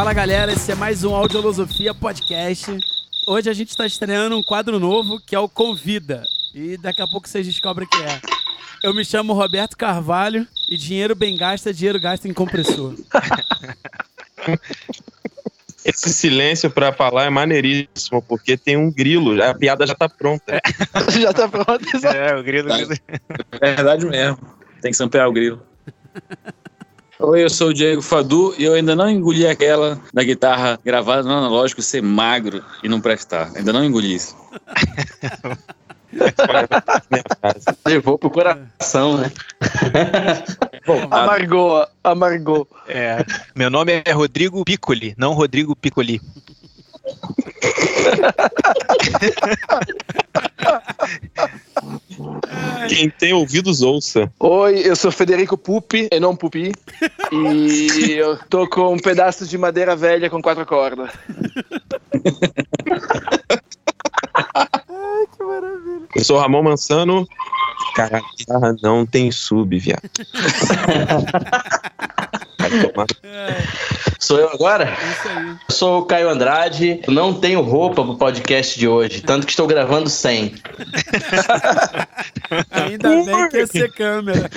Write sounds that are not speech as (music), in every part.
Fala galera, esse é mais um Audiolosofia Podcast. Hoje a gente está estreando um quadro novo que é o Convida. E daqui a pouco vocês descobrem o que é. Eu me chamo Roberto Carvalho e dinheiro bem gasto é dinheiro gasto em compressor. (laughs) Esse silêncio pra falar é maneiríssimo, porque tem um grilo, a piada já tá pronta. (laughs) Já tá pronto, exato. É, o grilo. É verdade mesmo. Tem que samplear o grilo. (laughs) Oi, eu sou o Diego Fadu e eu ainda não engoli aquela da guitarra gravada no analógico ser magro e não prestar. Ainda não engoli isso. (laughs) Levou pro coração, né? (laughs) Amargou, amargou. É. Meu nome é Rodrigo Piccoli, não Rodrigo Piccoli. Quem tem ouvidos, ouça. Oi, eu sou Federico Pupi, e não Pupi. E eu tô com um pedaço de madeira velha com quatro cordas. Eu sou Ramon Mansano. Cara, a guitarra não tem sub, viado. (laughs) Vai tomar. Sou eu agora? Isso aí. Eu sou o Caio Andrade. Não tenho roupa pro podcast de hoje, tanto que estou gravando sem. (laughs) Ainda bem que é sem câmera.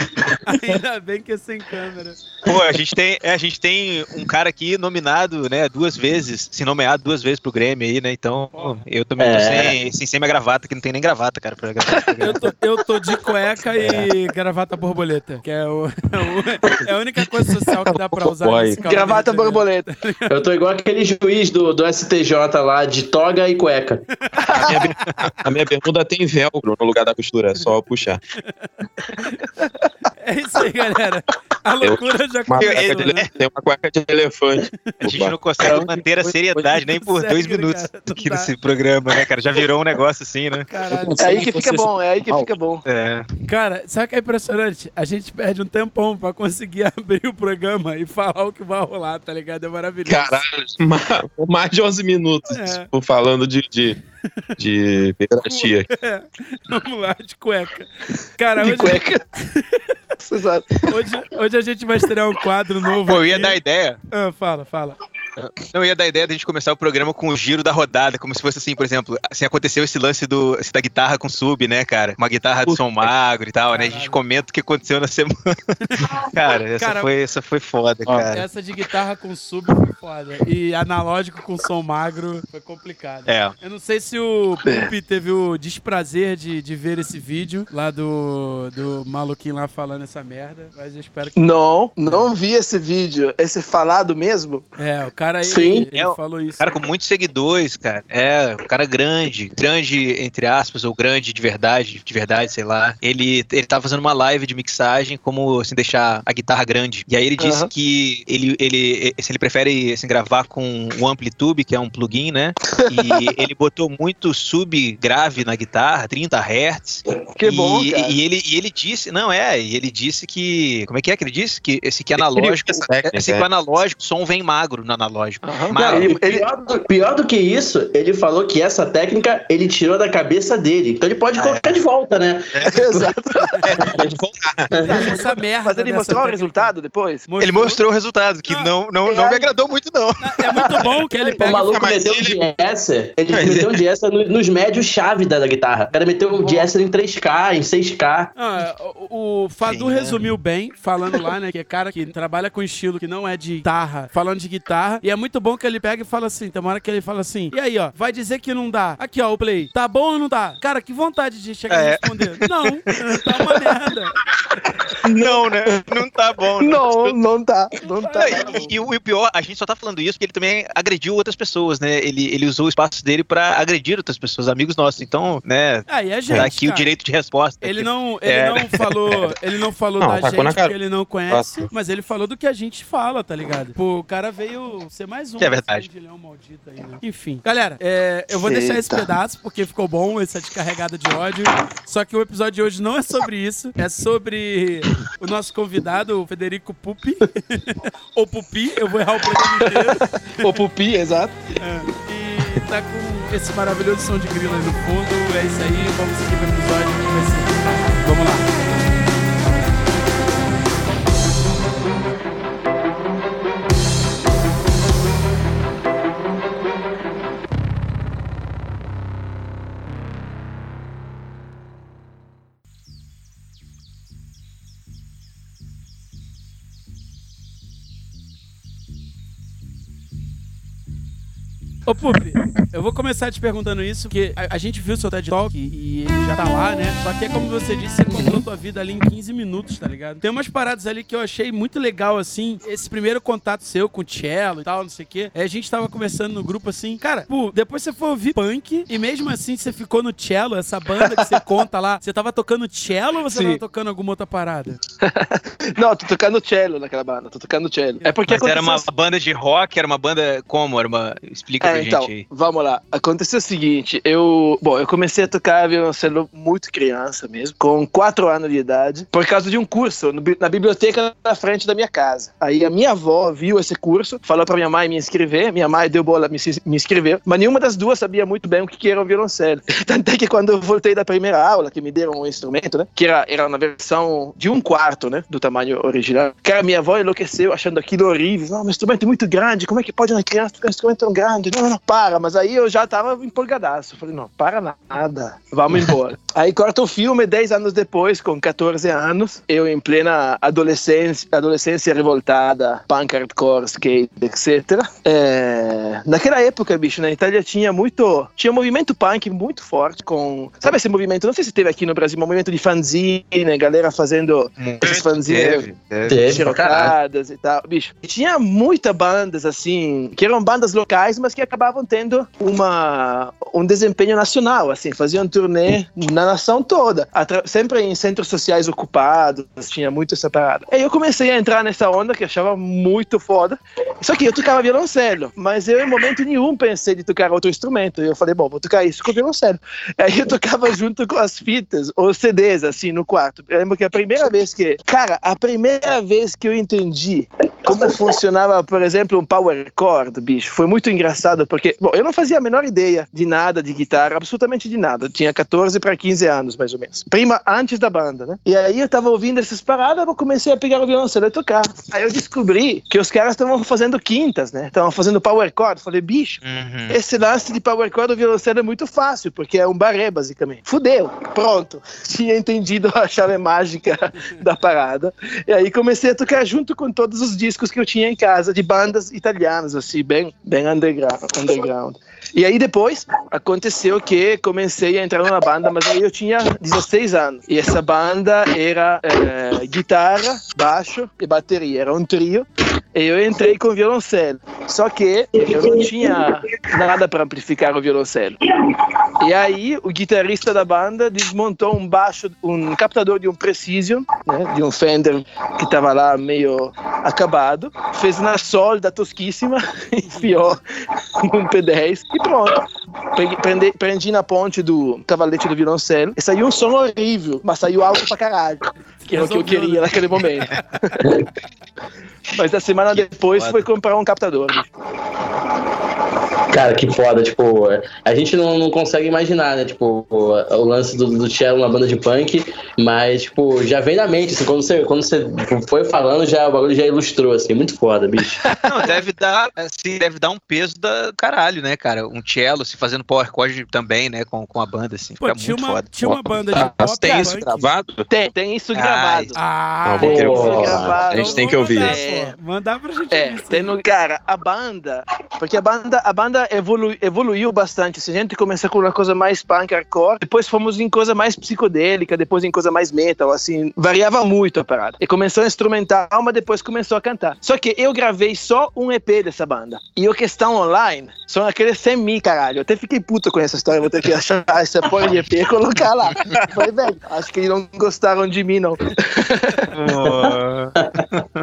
Ainda bem que é sem câmera. Pô, a gente tem, é, a gente tem um cara aqui nominado, né, duas vezes, se nomeado duas vezes pro Grêmio aí, né? Então, eu também tô É. sem, sem, sem minha gravata, que não tem nem gravata, cara, pra gravar. Eu tô, eu tô de cueca e gravata borboleta, que é, o, é é a única coisa social que dá pra usar nesse Gravata Janeiro. Borboleta. (laughs) Eu tô igual aquele juiz do, do STJ lá, de toga e cueca. A minha, a minha bermuda tem velcro no lugar da costura, é só puxar. (laughs) É isso aí, galera. A loucura já Uma começou, cueca de, né? tem uma cueca de elefante. (laughs) A gente não consegue manter a seriedade nem por dois minutos cara, aqui dá. nesse programa, né, cara? Já virou um negócio assim, né? Caralho. É aí que fica bom, é aí que fica bom. É. Cara, sabe o que é impressionante? A gente perde um tempão pra conseguir (laughs) abrir o programa e falar o que vai rolar, tá ligado? É maravilhoso. Caralho, (laughs) ma- mais de 11 minutos É. tipo, falando de, de, de pederastia. (laughs) Vamos lá, de cueca. Cara, De hoje, cueca. (laughs) Hoje, hoje a gente vai estrear um quadro novo. Pô, eu ia aqui. dar ideia. Ah, fala, fala. Não, eu ia dar ideia de a gente começar o programa com o giro da rodada, como se fosse assim, por exemplo, assim, aconteceu esse lance do, esse da guitarra com sub, né, cara? Uma guitarra de som magro e tal, né? A gente Caralho. comenta o que aconteceu na semana. (laughs) cara, essa, Cara, foi, essa foi foda, cara. Essa de guitarra com sub foi foda. E analógico com som magro foi complicado. É. Eu não sei se o Pupi teve o desprazer de, de ver esse vídeo lá do, do maluquinho lá falando essa merda, mas eu espero que. Não, não vi esse vídeo. Esse falado mesmo? É, o cara aí Sim. ele É o- falou isso. Cara com muitos seguidores, cara. É, um cara grande, grande entre aspas, ou grande de verdade, de verdade, sei lá. Ele, ele tava fazendo uma live de mixagem, como assim, deixar a guitarra grande. E aí ele disse Aham. que ele, ele, assim, ele prefere assim, gravar com o Amplitude, que é um plugin, né? E (laughs) ele botou muito sub grave na guitarra, 30 Hz. Que e, bom, cara. E ele, e ele disse, não é, e ele disse que. Como é que é que ele disse? Que esse que analógico. essa técnica, Esse que é. o analógico, o som vem magro no analógico. Aham. Mas- Não, ele- pior, do, pior do que isso, ele falou que essa técnica ele tirou da cabeça dele. Então ele pode colocar de volta, né? (laughs) Exato. Pode voltar. Essa merda. Mas ele mostrou o resultado depois? Ele mostrou o resultado, que não, não, não me agradou muito, não. É muito bom que ele (laughs) O pega. maluco mas meteu um ele- diésser, ele Mas meteu um no- nos médios chave da, da guitarra. O cara meteu um diésser em 3K, em 6K. Ah, o, o Fadu Sim, né? resumiu bem, falando lá, né? Que é cara que trabalha com estilo que não é de guitarra, falando de guitarra. E é muito bom que ele pega e fala assim: tem uma hora que ele fala assim, e aí, ó, vai dizer que não dá. Aqui, ó, o play. Tá bom ou não tá? Cara, que vontade de chegar e É. responder. Não, tá uma merda. Não, né? Não tá bom. né? Não, não tá. Não tá. Não, e, e o e o pior, a gente só tá falando isso porque ele também agrediu outras pessoas, né? Ele, ele usou o espaço dele pra agredir outras pessoas, amigos nossos. Então, né? Aí é gente. Tá aqui o cara. direito de resposta. Ele não, ele É. não falou, ele não falou Não, da gente porque ele não conhece, Nossa. mas ele falou do que a gente fala, tá ligado? Pô, o cara veio ser mais um. Que é verdade. esse leão maldito aí, né? Enfim. Galera, é, eu vou deixar esse Eita. pedaço porque ficou bom, essa descarregada de ódio. Só que o episódio de hoje não é sobre isso, é sobre o nosso convidado, o Federico Pupi. (laughs) Ou Pupi, eu vou errar o programa inteiro. (laughs) O Pupi, exato. É, e tá com esse maravilhoso som de grilo aí no fundo. É isso aí, vamos seguir pro episódio. Vamos lá. Ô, Pupi, eu vou começar te perguntando isso, porque a, a gente viu o seu TED Talk e, ele já tá lá, né? Só que é como você disse, você contou tua vida ali em 15 minutos, tá ligado? Tem umas paradas ali que eu achei muito legal, assim, esse primeiro contato seu com o cello e tal, não sei o quê. Aí a gente tava conversando no grupo assim, cara, pô, depois você foi ouvir punk e mesmo assim você ficou no cello, essa banda que você (laughs) conta lá, você tava tocando cello ou você Sim. tava tocando alguma outra parada? (laughs) Não, tô tocando cello naquela banda, tô tocando cello. É porque Mas era uma banda de rock, era uma banda como? Era uma... Explica pra É, então, gente vamos lá. Aconteceu o seguinte, eu, bom, eu comecei a tocar violoncelo muito criança mesmo, com 4 anos de idade, por causa de um curso no na biblioteca na frente da minha casa. Aí a minha avó viu esse curso, falou pra minha mãe me inscrever, minha mãe deu bola, me, me inscreveu, mas nenhuma das duas sabia muito bem o que que era o violoncelo. (laughs) Tanto é que quando eu voltei da primeira aula, que me deram um instrumento, né, que era, era na versão de um quarto, né, do tamanho original, cara, minha avó enlouqueceu achando aquilo horrível. Não, meu instrumento é muito grande, como é que pode uma criança tocar um instrumento tão grande? Não, não, não, para. Mas aí eu já tava empolgadaço. Falei, não, para nada, vamos embora. (laughs) aí corta o filme, 10 anos depois, com 14 anos, eu em plena adolescência, adolescência revoltada, punk, hardcore, skate, etc. É, naquela época, bicho, na Itália tinha muito, tinha um movimento punk muito forte com, sabe esse movimento, não sei se teve aqui no Brasil, um movimento de fanzine, galera fazendo esses fanzines xerocadas e tal. Bicho, e tinha muitas bandas assim, que eram bandas locais, mas que acabavam tendo uma, um desempenho nacional, assim, faziam turnê na nação toda, sempre em centros sociais ocupados, tinha muito essa parada. Aí eu comecei a entrar nessa onda que eu achava muito foda, só que eu tocava violoncelo, mas eu em momento nenhum pensei de tocar outro instrumento. Eu falei, bom, vou tocar isso com violoncelo. Aí eu tocava junto com as fitas, ou CDs, assim, no quarto. Eu lembro que a primeira vez que. Cara, a primeira vez que eu entendi como funcionava, por exemplo, um power chord, bicho, foi muito engraçado, porque, bom, eu não fazia a menor ideia de nada de guitarra, absolutamente de nada. Eu tinha 14 para 15 anos, mais ou menos. Prima antes da banda, né? E aí eu tava ouvindo essas paradas, eu comecei a pegar o violoncelo e tocar. Aí eu descobri que os caras estavam fazendo quintas, né? Estavam fazendo power chord. Falei, bicho, Uhum. esse lance de power chord do violoncelo é muito fácil, porque é um barré, basicamente. Fudeu, pronto. (laughs) Tinha entendido a chave mágica (laughs) da parada. E aí comecei a tocar junto com todos os discos que eu tinha em casa, de bandas italianas, assim, bem, bem underground. Underground. E aí depois aconteceu que comecei a entrar numa banda, mas aí eu tinha 16 anos. E essa banda era eh, guitarra, baixo e bateria. Era um trio. E eu entrei com violoncelo. Só que eu não tinha nada para amplificar o violoncelo. E aí o guitarrista da banda desmontou um baixo, um captador de um Precision, né, de um Fender que estava lá meio acabado, fez na solda tosquíssima, enfiou num P10 e pronto. Prendi, prendi na ponte do cavalete do violoncelo e saiu um som horrível, mas saiu alto pra caralho, que era o que eu queria né? naquele momento. (laughs) Mas a semana depois foda. foi comprar um captador. bicho. Cara, que foda, tipo, a gente não, não consegue imaginar, né, tipo, o, o lance do, do cello na banda de punk, mas, tipo, já vem na mente, assim, quando você, quando você foi falando, já, o bagulho já ilustrou, assim, muito foda, bicho. (laughs) Não, deve dar, assim, deve dar um peso da caralho, né, cara? Um cello, se fazendo power chord também, né, com, com a banda, assim. Pô, Fica tinha muito uma, foda. tinha uma banda de Ah, pop tem isso gravado? Tem, tem isso Ai. gravado. Ah, Pô, ouvir. gravado. A gente tem que ouvir. Mandar, É. mandar pra gente É, isso. tem no, cara, a banda, porque a banda, a banda evolu, evoluiu bastante. Se a gente começou com uma coisa mais punk hardcore, depois fomos em coisa mais psicodélica, depois em coisa mais metal, assim, variava muito a parada. E começou a instrumental, mas depois começou a cantar. Só que eu gravei só um EP dessa banda. E o que estão online são aqueles sem mim, caralho. Eu até fiquei puto com essa história, vou ter que achar essa porra de EP e colocar lá. Falei, velho, acho que eles não gostaram de mim, não.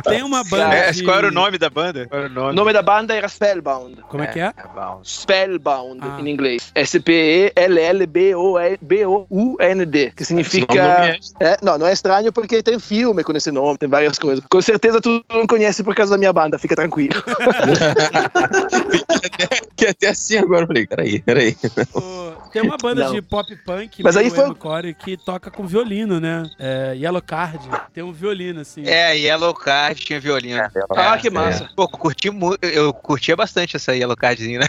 Tem uma banda. É, de... Qual era o nome da banda? Qual era o O nome? nome da banda era Spellbound. Como é que é? É bom. Spellbound Ah. em inglês. S-P-E-L-L-B-O-U-N-D. Que nome não significa. É, não, não é estranho porque tem filme com esse nome, tem várias coisas. Com certeza tu não conhece por causa da minha banda, fica tranquilo. (laughs) Fiquei até assim agora. eu Falei, peraí, peraí. Tem uma banda Não. de pop punk, Mas aí foi- emo-core, que toca com violino, né? É, Yellow Card. Tem um violino, assim. É, Yellow Card tinha violino. Ah, É, que massa. é. Pô, curti eu curtia bastante essa Yellow Cardzinha, né?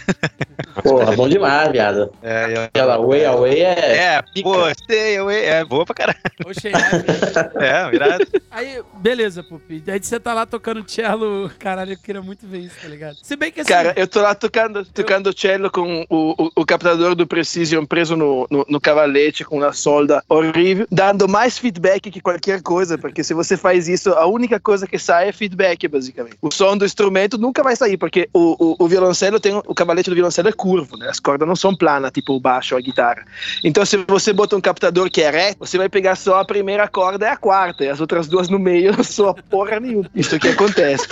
Porra, bom demais, viado. É, eu- Aquela way away é. é, pô, sei, eu, é boa pra caralho. Cheyenne. (laughs) É, virado. Aí, beleza, Pupi. Aí você tá lá tocando cello. Caralho, eu queria muito ver isso, tá ligado? Se bem que assim. Cara, eu tô lá tocando, tocando cello com o, o, o captador do Precision preso no, no, no cavalete com uma solda horrível, dando mais feedback que qualquer coisa, porque se você faz isso, a única coisa que sai é feedback, basicamente. O som do instrumento nunca vai sair, porque o, o, o violoncelo tem. O cavalete do violoncelo é curvo, né? As cordas não são planas, tipo o baixo ou a guitarra. Então, se você bota um captador que é reto, você vai pegar só a primeira corda e a quarta, e as outras duas no meio (laughs) não soa porra nenhuma. Isso que acontece.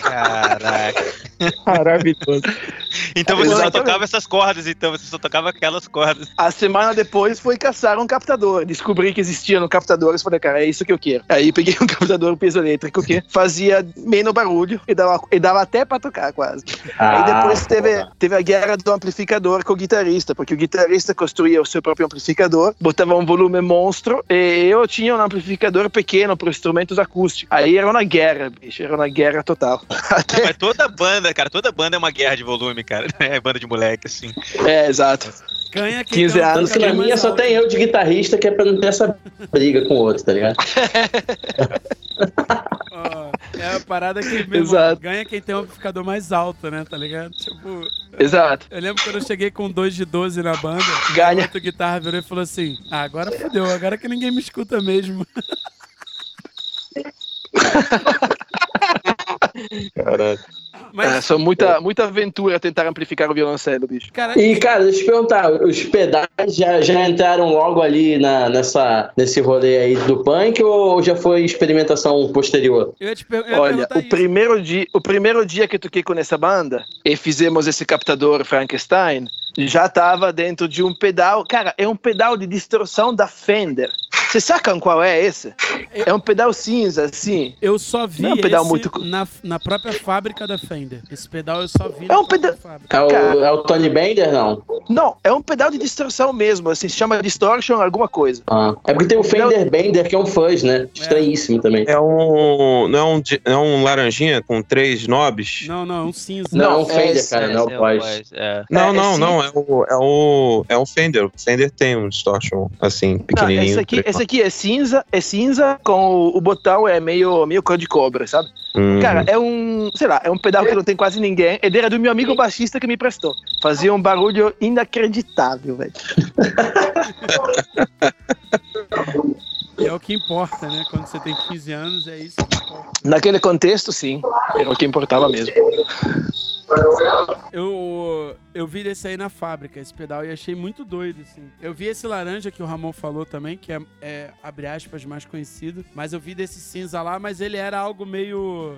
Caraca. Maravilhoso. Então você só Exatamente. tocava essas cordas, então você só tocava aquelas cordas. A semana depois foi caçar um captador. Descobri que existia no captador e falei, cara, é isso que eu quero. Aí peguei um (laughs) captador peso elétrico que fazia menos barulho e dava, e dava até pra tocar quase. Aí Ah, depois teve, porra. teve a guerra do amplificador com o guitarrista, porque o guitarrista construía o seu próprio amplificador, botava um volume monstro e eu tinha um amplificador pequeno para instrumentos acústicos. Aí era uma guerra, bicho, era uma guerra total. (laughs) Até, Mas toda banda, cara, toda banda é uma guerra de volume, cara. (laughs) É banda de moleque, assim. é, exato. Ganha quem 15 tem um anos que na minha só tem eu de guitarrista que é pra não ter essa briga com o outro, tá ligado? (laughs) Ó, é a parada que Exato. ganha quem tem um amplificador mais alto, né? Tá ligado? Tipo, Exato. eu lembro quando eu cheguei com 2 de 12 na banda, Ganha. o outro guitarra virou e falou assim: Ah, agora fodeu, agora que ninguém me escuta mesmo. Caralho. Mas, É, são muita, muita aventura tentar amplificar o violoncelo, bicho. cara, E, cara, deixa eu te perguntar, os pedais já, já entraram logo ali na, nessa, nesse rolê aí do punk ou já foi experimentação posterior? eu ia te per- eu ia Olha, o isso. primeiro, dia, o primeiro dia que eu toquei com essa banda e fizemos esse captador Frankenstein, já tava dentro de um pedal. Cara, é um pedal de distorção da Fender. Vocês sacam qual é esse? É um pedal cinza, assim. Eu só vi Não é um pedal esse muito- na, na própria fábrica da Fender. Esse pedal eu só vi É na um própria peda- fábrica. É o, Cara. é o Tony Bender, não? Não, é um pedal de distorção mesmo, assim, se chama distortion alguma coisa. Ah, é porque tem o Fender Bender, que é um fuzz, né? Estranhíssimo também. É um. Não é um, é um laranjinha com três knobs? Não, não, é um cinza. Não, é um Não, Fender, cara, não é o Paz. É. Não, É, não, esse- não. É o, é o. É o Fender. O Fender tem um distortion assim, Não, pequenininho. esse, aqui, esse aqui é cinza, é cinza com o, o botão é meio, meio cor de cobra, sabe? Uhum. Cara, é um, sei lá, é um pedal que não tem quase ninguém. Ele era do meu amigo baixista que me prestou. Fazia um barulho inacreditável, velho. (laughs) É o que importa, né? Quando você tem 15 anos, é isso que importa. Naquele contexto, sim, era o que importava mesmo. Eu, eu vi desse aí na fábrica, esse pedal, e achei muito doido, assim. Eu vi esse laranja que o Ramon falou também, que é, é, abre aspas, mais conhecido. Mas eu vi desse cinza lá, mas ele era algo meio...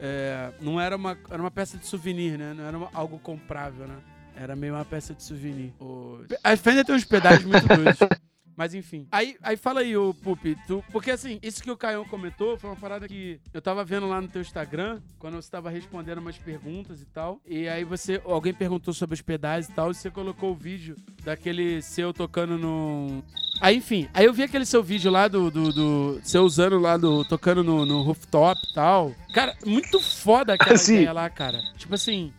é, não era uma, era uma peça de souvenir, né? Não era uma- algo comprável, né? Era meio uma peça de souvenir. O... A Fender tem uns pedais muito doidos. (laughs) Mas enfim. Aí, aí fala aí, ô Pupi, tu, porque assim, isso que o Caião comentou foi uma parada que eu tava vendo lá no teu Instagram, quando você tava respondendo umas perguntas e tal. E aí você, alguém perguntou sobre os pedais e tal, e você colocou o vídeo daquele seu tocando no. Aí, enfim, aí eu vi aquele seu vídeo lá do. do, do seu usando lá do. tocando no, no rooftop e tal. Cara, muito foda aquela (laughs) Sim. ideia lá, cara. Tipo assim.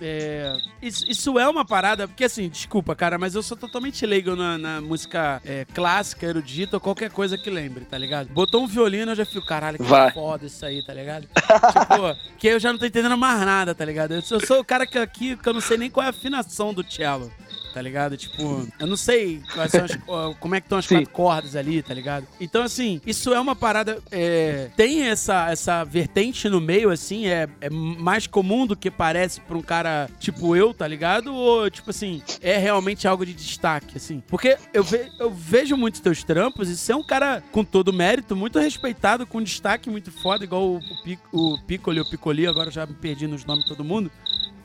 É, isso, isso é uma parada, porque assim, desculpa, cara, mas eu sou totalmente leigo na, na música é, clássica, erudita ou qualquer coisa que lembre, tá ligado? Botou um violino, eu já fico, caralho, que Vai. foda isso aí, tá ligado? (laughs) tipo, que eu já não tô entendendo mais nada, tá ligado? Eu sou, eu sou o cara que aqui que eu não sei nem qual é a afinação do cello. Tá ligado? Tipo, eu não sei quais são as- (laughs) como é que estão as Sim. quatro cordas ali, tá ligado? Então, assim, isso é uma parada. é, tem essa, essa vertente no meio, assim, é, é mais comum do que parece pra um cara tipo eu, tá ligado? Ou, tipo assim, é realmente algo de destaque, assim? Porque eu, ve- eu vejo muitos teus trampos e você é um cara com todo mérito, muito respeitado, com destaque muito foda, igual o, o, Pic- o Piccoli, o Piccoli, agora já me perdi nos nomes de todo mundo.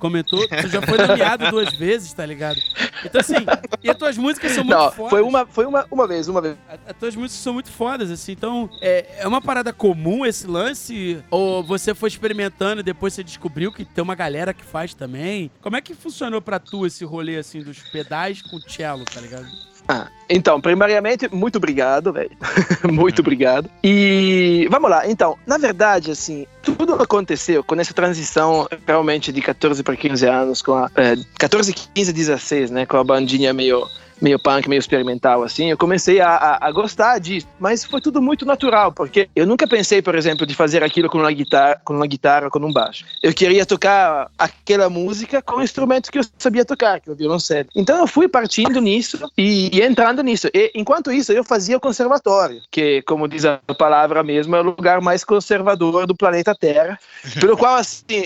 Comentou, tu já foi nomeado duas vezes, tá ligado? Então, assim, e as tuas músicas são muito Não, fodas. foi uma, foi uma, uma vez, uma vez. As tuas músicas são muito fodas, assim. Então, é, é uma parada comum esse lance? Ou você foi experimentando e depois você descobriu que tem uma galera que faz também? Como é que funcionou pra tu esse rolê, assim, dos pedais com cello, tá ligado? Ah, então, primariamente, muito obrigado, velho. (laughs) muito obrigado. E vamos lá, então, na verdade, assim, tudo aconteceu com essa transição realmente de 14 para 15 anos, com a, é, 14, 15, 16, né? Com a bandinha meio meio punk, meio experimental, assim, eu comecei a, a, a, gostar disso. Mas foi tudo muito natural, porque eu nunca pensei, por exemplo, de fazer aquilo com uma guitarra, com uma guitarra, com um baixo. Eu queria tocar aquela música com o instrumento que eu sabia tocar, que é o violoncelo. Então eu fui partindo nisso e, e entrando nisso. E enquanto isso, eu fazia o conservatório, que, como diz a palavra mesmo, é o lugar mais conservador do planeta Terra, pelo qual, assim,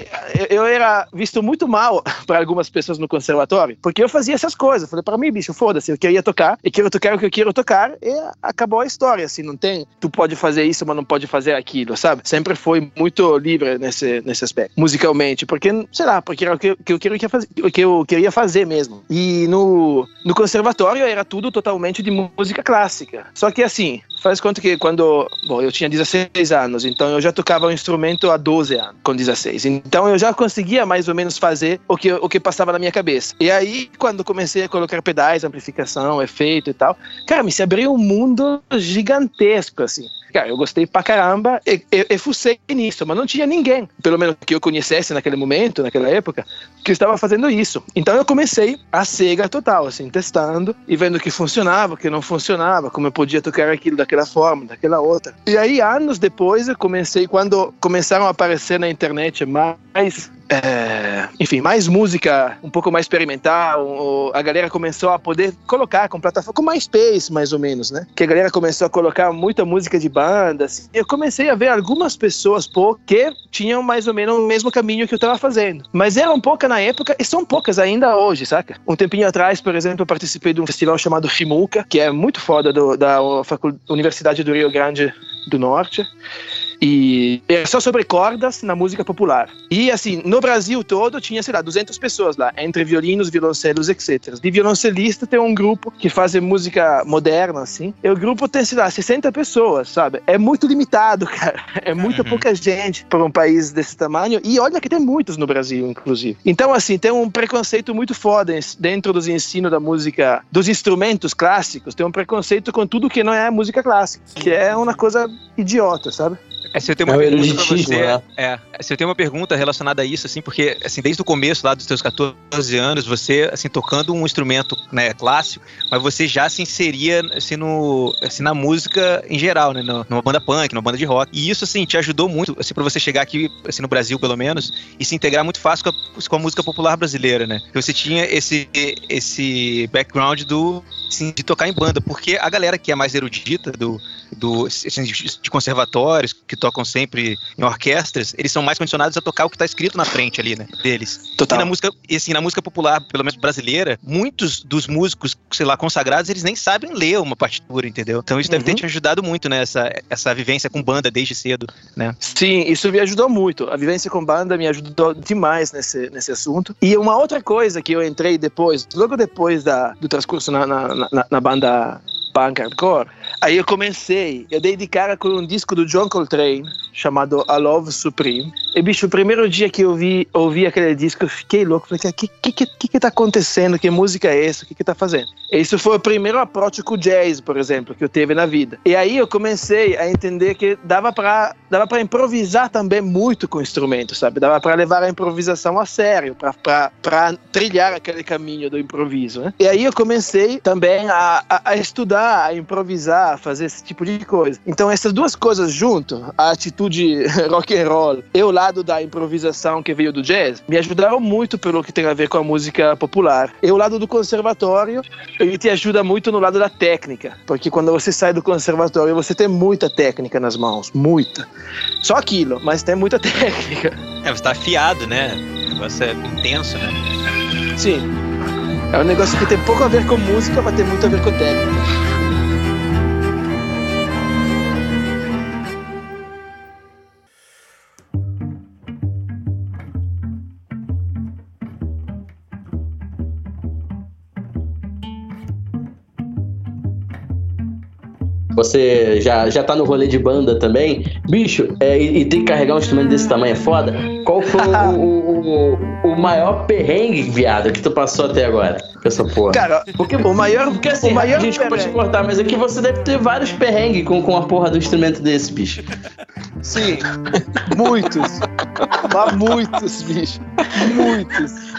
eu era visto muito mal (laughs) para algumas pessoas no conservatório, porque eu fazia essas coisas. Falei, para mim, bicho, foda-se assim, eu queria tocar, e quero tocar o que eu quero tocar, e acabou a história, assim, não tem, tu pode fazer isso, mas não pode fazer aquilo, sabe? Sempre foi muito livre nesse, nesse aspecto, musicalmente, porque, sei lá, porque era o que, que eu queria fazer, que eu queria fazer mesmo. E no, no conservatório era tudo totalmente de música clássica. Só que assim, faz conta que quando, bom, eu tinha 16 anos, então eu já tocava um instrumento há 12 anos, com 16. Então eu já conseguia mais ou menos fazer o que, o que passava na minha cabeça. E aí, quando comecei a colocar pedais, amplificadores, amplificação, efeito e tal. Cara, me se abriu um mundo gigantesco, assim. Cara, eu gostei pra caramba e, e, e fucei nisso, mas não tinha ninguém, pelo menos que eu conhecesse naquele momento, naquela época, que estava fazendo isso. Então eu comecei a cega total, assim, testando e vendo que funcionava, que não funcionava, como eu podia tocar aquilo daquela forma, daquela outra. E aí, anos depois, eu comecei, quando começaram a aparecer na internet mais é, enfim, mais música um pouco mais experimental. A galera começou a poder colocar com plataforma, com mais space, mais ou menos, né? Que a galera começou a colocar muita música de bandas. Eu comecei a ver algumas pessoas pô, que tinham mais ou menos o mesmo caminho que eu estava fazendo. Mas eram poucas na época e são poucas ainda hoje, saca? Um tempinho atrás, por exemplo, eu participei de um festival chamado Fimuca, que é muito foda do, da Universidade do Rio Grande do Norte. E é só sobre cordas na música popular. E assim, no Brasil todo tinha, sei lá, 200 pessoas lá, entre violinos, violoncelos, etc. De violoncelista tem um grupo que faz música moderna, assim. E o grupo tem, sei lá, 60 pessoas, sabe? É muito limitado, (laughs) cara. É muita uhum. pouca gente para um país desse tamanho. E olha que tem muitos no Brasil, inclusive. Então, assim, tem um preconceito muito foda dentro dos ensinos da música, dos instrumentos clássicos. Tem um preconceito com tudo que não é música clássica, que é uma coisa idiota, sabe? É, se eu tenho uma é pergunta pra você, né? é, se eu tenho uma pergunta relacionada a isso, assim, porque assim, desde o começo lá dos seus 14 anos, você assim tocando um instrumento, né, clássico, mas você já se inseria assim no assim na música em geral, né, numa banda punk, numa banda de rock. E isso assim te ajudou muito assim para você chegar aqui assim no Brasil, pelo menos, e se integrar muito fácil com a, com a música popular brasileira, né? Você tinha esse esse background do assim, de tocar em banda, porque a galera que é mais erudita do do assim, de conservatórios que tocam sempre em orquestras, eles são mais condicionados a tocar o que está escrito na frente ali, né? Deles. Total. E na música, e assim, na música popular, pelo menos brasileira, muitos dos músicos, sei lá, consagrados, eles nem sabem ler uma partitura, entendeu? Então isso uhum. deve ter uhum. te ajudado muito, né? Essa, essa vivência com banda desde cedo, né? Sim, isso me ajudou muito. A vivência com banda me ajudou demais nesse, nesse assunto. E uma outra coisa que eu entrei depois, logo depois da, do transcurso na, na, na, na banda punk hardcore. Aí eu comecei, eu dei de um disco do John Coltrane, chamado A Love Supreme. E, bicho, o primeiro dia que eu vi, ouvi aquele disco, eu fiquei louco. Falei, o que, que, que, que tá acontecendo? Que música é essa? O que que tá fazendo? E isso foi o primeiro approach com jazz, por exemplo, que eu teve na vida. E aí eu comecei a entender que dava pra, dava improvisar também muito com o instrumento, sabe? Dava pra levar a improvisação a sério, pra trilhar aquele caminho do improviso, né? E aí eu comecei também a, a, a estudar a improvisar, a fazer esse tipo de coisa. Então essas duas coisas junto, a atitude (laughs) rock and roll e o lado da improvisação que veio do jazz, me ajudaram muito pelo que tem a ver com a música popular. E o lado do conservatório, ele te ajuda muito no lado da técnica, porque quando você sai do conservatório, você tem muita técnica nas mãos, muita. Só aquilo, mas tem muita (laughs) técnica. É, você tá afiado, né? O negócio é intenso, né? Sim. É um negócio que tem pouco a ver com música, mas tem muito a ver com técnica. Você já, já tá no rolê de banda também, bicho, é, e, e, tem que carregar um instrumento desse tamanho é foda. Qual foi o, o, o, maior perrengue, viado, que tu passou até agora com essa porra? Cara, porque o maior. Porque assim, o maior gente pode te cortar, mas aqui você deve ter vários perrengues com, com a porra do instrumento desse, bicho. Sim, muitos. Mas muitos, bicho. Muitos.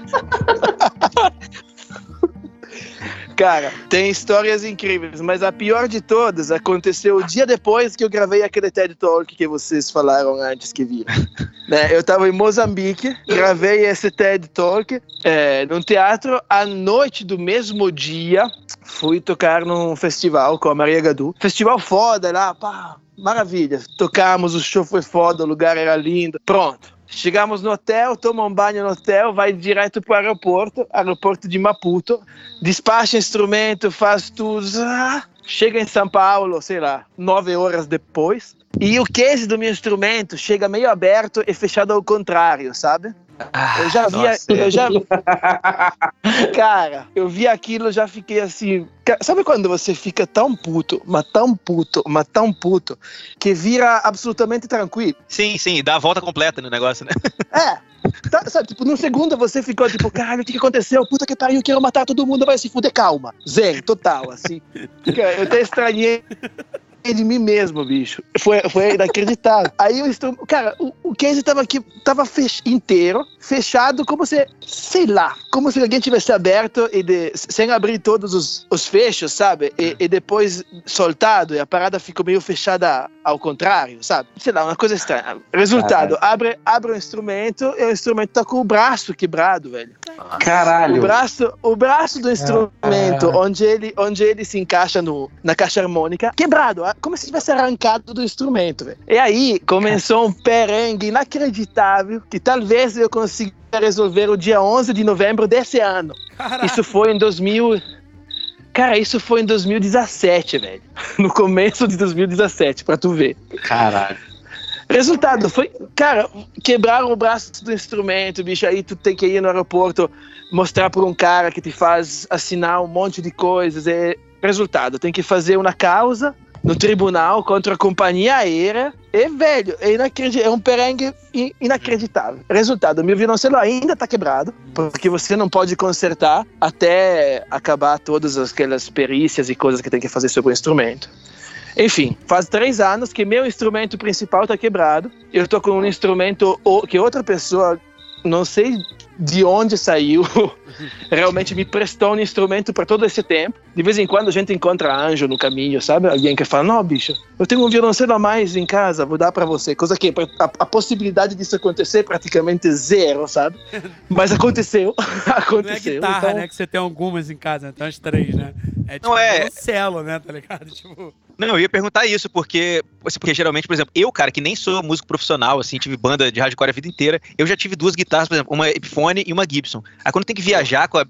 Cara, tem histórias incríveis, mas a pior de todas aconteceu o dia depois que eu gravei aquele TED Talk que vocês falaram antes que viram. (laughs) né, eu tava em Moçambique, gravei esse TED Talk é, num teatro. À noite do mesmo dia, fui tocar num festival com a Maria Gadu. Festival foda lá, pá, maravilha. Tocamos, o show foi foda, o lugar era lindo. Pronto. Chegamos no hotel, toma um banho no hotel, vai direto para o aeroporto, aeroporto de Maputo, despacha instrumento, faz tudo. Ah, chega em São Paulo, sei lá, nove horas depois. E o case do meu instrumento chega meio aberto e fechado ao contrário, sabe? Ah, Eu já vi, nossa, eu já (laughs) Cara, eu vi aquilo, já fiquei assim. Sabe quando você fica tão puto, mas tão puto, mas tão puto, que vira absolutamente tranquilo? Sim, sim, dá a volta completa no negócio, né? É. Tá, sabe, tipo, no segundo você ficou tipo, caralho, o que, que aconteceu? Puta que pariu, eu quero matar todo mundo, vai se fuder, calma. Zen, total, assim. Cara, Eu até estranhei de mim mesmo, bicho. Foi, foi inacreditável. (laughs) Aí eu estou. Cara, o, o case tava aqui, tava fech, inteiro, fechado, como se, sei lá, como se alguém tivesse aberto e de, sem abrir todos os, os fechos, sabe? E, e depois soltado, e a parada ficou meio fechada ao contrário, sabe? Sei lá, uma coisa estranha. Resultado, abre, abre o instrumento e o instrumento tá com o braço quebrado, velho. O Caralho. braço, o braço do instrumento, onde, ele, onde ele se encaixa no, na caixa harmônica, quebrado, ah, como se tivesse arrancado do instrumento. velho. E aí começou um perengue inacreditável que talvez eu consiga resolver o dia 11 de novembro desse ano. Caraca. Isso foi em 2000. Cara, isso foi em 2017, velho. (laughs) No começo de 2017, pra tu ver. Caralho. Resultado foi, cara, quebraram o braço do instrumento, bicho. Aí tu tem que ir no aeroporto mostrar por um cara que te faz assinar um monte de coisas. E resultado, tem que fazer uma causa no tribunal contra a companhia aérea. E, velho, é, é um perengue in- inacreditável. Resultado, meu violoncelo ainda tá quebrado, porque você não pode consertar até acabar todas aquelas perícias e coisas que tem que fazer sobre o instrumento. Enfim, faz três anos que meu instrumento principal tá quebrado. Eu tô com um instrumento que outra pessoa, não sei de onde saiu, (laughs) realmente me prestou um instrumento para todo esse tempo. De vez em quando a gente encontra anjo no caminho, sabe? Alguém que fala: Não, bicho, eu tenho um violoncelo a mais em casa, vou dar para você. Coisa que a, a possibilidade disso acontecer é praticamente zero, sabe? Mas aconteceu. (laughs) Não é aconteceu. guitarra, então- né? Que você tem algumas em casa, tem umas três, né? É tipo Não é- um celo, né? Tá ligado? (laughs) Tipo, Não, eu ia perguntar isso, porque, assim, porque geralmente, por exemplo, eu, cara, que nem sou músico profissional, assim, tive banda de hardcore a vida inteira, eu já tive duas guitarras, por exemplo, uma Epiphone e uma Gibson. Aí quando tem que viajar com, a,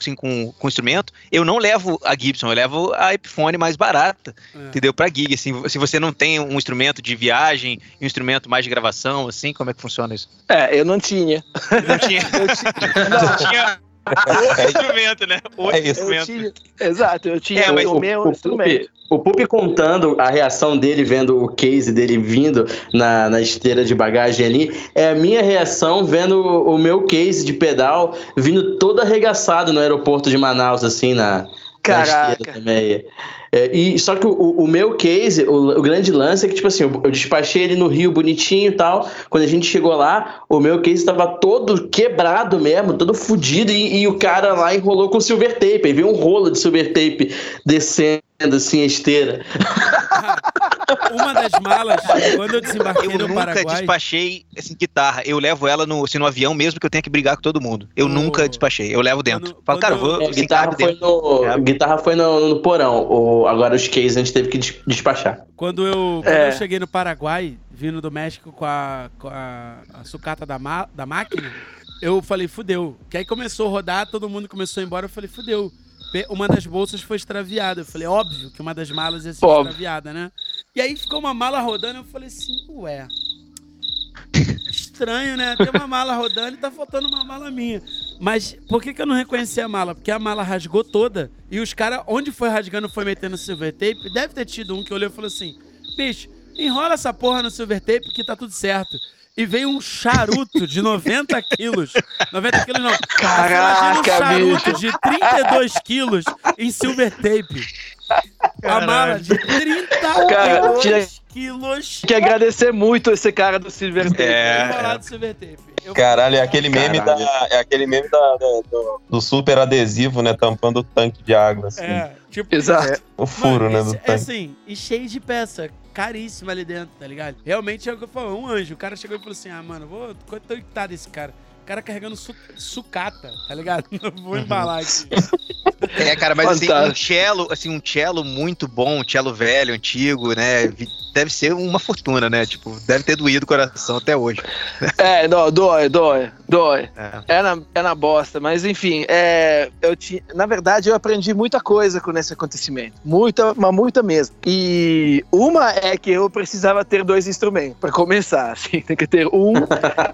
assim, com, com o instrumento, eu não levo a Gibson, eu levo a Epiphone mais barata, É. entendeu? Pra gig, assim, se você não tem um instrumento de viagem, um instrumento mais de gravação, assim, como é que funciona isso? É, eu não tinha. Não tinha, Eu (laughs) tinha. Não, tinha o instrumento, né? O É instrumento. tinha. Exato, eu tinha É, mas o, meu instrumento. O Pupi contando a reação dele, vendo o case dele vindo na, na esteira de bagagem ali, é a minha reação vendo o, o meu case de pedal vindo todo arregaçado no aeroporto de Manaus, assim, na, Caraca. esteira também. É, e, só que o, o meu case, o, o grande lance é que, tipo assim, eu, eu despachei ele no Rio bonitinho e tal. Quando a gente chegou lá, o meu case estava todo quebrado mesmo, todo fudido, e, e o cara lá enrolou com silver tape. Aí veio um rolo de silver tape descendo assim a esteira. (laughs) uma das malas, quando eu desembarquei Eu no nunca Paraguai. despachei assim, guitarra. Eu levo ela no, assim, no avião mesmo que eu tenha que brigar com todo mundo. Eu Oh. nunca despachei. Eu levo dentro. Quando- Falo, cara, eu quando- vou É, guitarra, foi dentro. no, É. guitarra foi no, no porão. O, agora os cases a gente teve que des- despachar. Quando eu, quando É. eu cheguei no Paraguai, vindo do México com a, com a, a sucata da, ma- da máquina, eu falei, fudeu. Que aí começou a rodar, todo mundo começou a ir embora, eu falei, fudeu. Uma das bolsas foi extraviada. Eu falei, óbvio que uma das malas ia ser Óbvio. extraviada, né? E aí ficou uma mala rodando, eu falei assim, ué. Estranho, né? Tem uma mala rodando e tá faltando uma mala minha. Mas por que, que eu não reconheci a mala? Porque a mala rasgou toda e os caras, onde foi rasgando, foi metendo silver tape. Deve ter tido um que olhou e falou assim: bicho, enrola essa porra no silver tape que tá tudo certo. E veio um charuto de 90 quilos. 90 quilos não. Caraca, um charuto bicho. de 32 quilos em silver tape. A mala de 32 Cara, tinha, quilos. Tem que agradecer muito esse cara do Silver Tape. É, é. do Silver Tape. Eu- Caralho, é aquele meme, da, Caralho. é aquele meme da, da- do, do super adesivo, né? Tampando o tanque de água, assim. É, tipo. Exato. O furo, Mano, né? Do é tanque. assim, e cheio de peça. Caríssima ali dentro, tá ligado? Realmente é o que eu falo, um anjo. O cara chegou e falou assim: ah, mano, vou. Quanto é que tá desse cara? O cara carregando su- sucata, tá ligado? (laughs) Não vou embalar aqui. É, cara, mas assim, um cello, assim, um cello muito bom, um cello velho, antigo, né? Deve ser uma fortuna, né? Tipo, deve ter doído o coração até hoje. É, não, dói, dói, dói. É. É na, é na bosta, mas enfim, é, eu tinha, na verdade eu aprendi muita coisa com esse acontecimento, muita, mas muita mesmo. E uma é que eu precisava ter dois instrumentos para começar, (laughs) assim, tem que ter um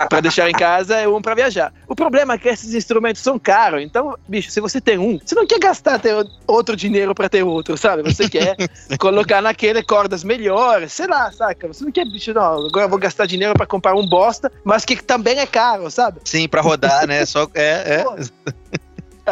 para deixar em casa e um para viajar. O problema é que esses instrumentos são caros, então, bicho, se você tem um, você não quer gastar ter outro dinheiro para ter outro, sabe? Você (laughs) quer colocar naquele cordas melhores, sei lá, saca? Você não quer, bicho, não, agora eu vou gastar dinheiro para comprar um bosta, mas que também é caro, sabe? Sim, pra rodar, né? Só, é, é.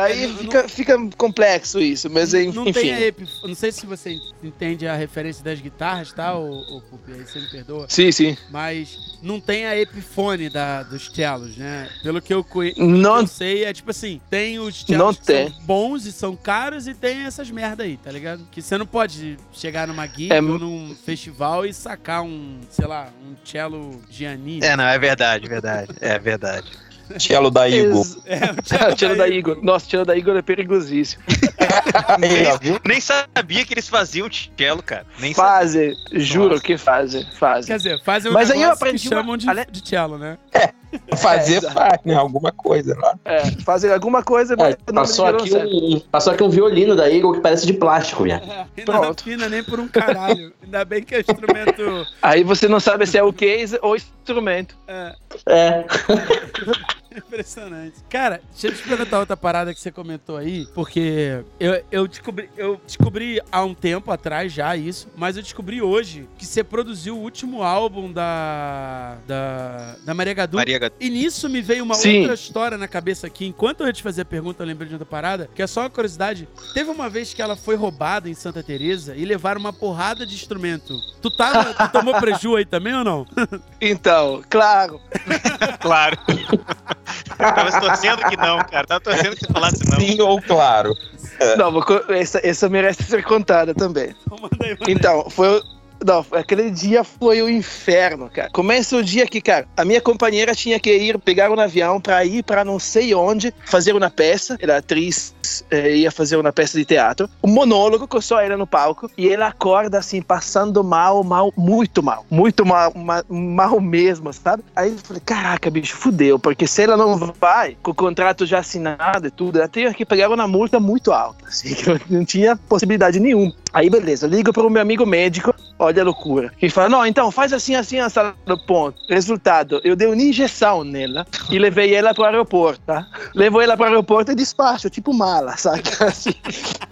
Aí É, não- fica, fica complexo isso, mas en- Não enfim. tem a. Não sei se você entende a referência das guitarras, tá, ô, ô Pupi? Aí você me perdoa. Sim, sim. Mas não tem a epifone da, dos cellos, né? Pelo que eu, conhe... Não, eu sei, é tipo assim, tem os cellos Não que tem. são bons e são caros e tem essas merda aí, tá ligado? Que você não pode chegar numa gig É, ou num festival e sacar um, sei lá, um cello Giannini. É, não, é verdade, verdade. É verdade. Cello da Igor. É, o tiro da Igor. Nossa, o tiro da Igor é perigosíssimo. (laughs) Aí? Nem sabia que eles faziam cello, cara. Nem sabia. Fazem, juro que fazem, fazem. Quer dizer, fazem um Mas aí eu aprendi que uma- chamam de, ale- de cello, né? (laughs) Fazer exato. faz, né? Alguma coisa lá. É, fazem alguma coisa, É, mas nome passou, aqui um, passou aqui um violino da Eagle que parece de plástico, viado. É, não Pronto. afina nem por um caralho. Ainda bem que é instrumento. Aí você não sabe se é o case ou instrumento. É, É. (laughs) (laughs) impressionante. Cara, deixa eu te perguntar outra parada que você comentou aí, porque eu, eu, descobri, eu descobri há um tempo atrás já isso, mas eu descobri hoje que você produziu o último álbum da. da, da Maria Gadu. Maria Gadu. E nisso me veio uma Sim. outra história na cabeça aqui. Enquanto eu ia te fazer a pergunta, eu lembrei de outra parada, que é só uma curiosidade. Teve uma vez que ela foi roubada em Santa Teresa e levaram uma porrada de instrumento. Tu, tava, tu tomou preju aí também ou não? (laughs) Então, claro. (laughs) Claro. (laughs) Tava torcendo que não, cara. Tava torcendo que você falasse não. Sim ou claro? Não, essa, essa merece ser contada também. Manda aí, manda aí. Então, foi. Não, aquele dia foi o inferno, cara. Começa o dia que, cara, a minha companheira tinha que ir pegar um avião pra ir pra não sei onde fazer uma peça. Ela atriz, eh, ia fazer uma peça de teatro. Um monólogo com só ela no palco. E ela acorda assim, passando mal, mal, muito mal. Muito mal, ma- mal mesmo, sabe? Aí eu falei, caraca, bicho, fudeu. Porque se ela não vai, com o contrato já assinado e tudo, ela tinha que pegar uma multa muito alta. (laughs) Assim, que eu não tinha possibilidade nenhuma. Aí, beleza, ligo pro meu amigo médico, olha a loucura. Que fala, não, então faz assim, assim, essa no ponto. Resultado, eu dei uma injeção nela e levei ela pro aeroporto, tá? Levou ela pro aeroporto e despacho, tipo mala, sabe? (laughs) Assim,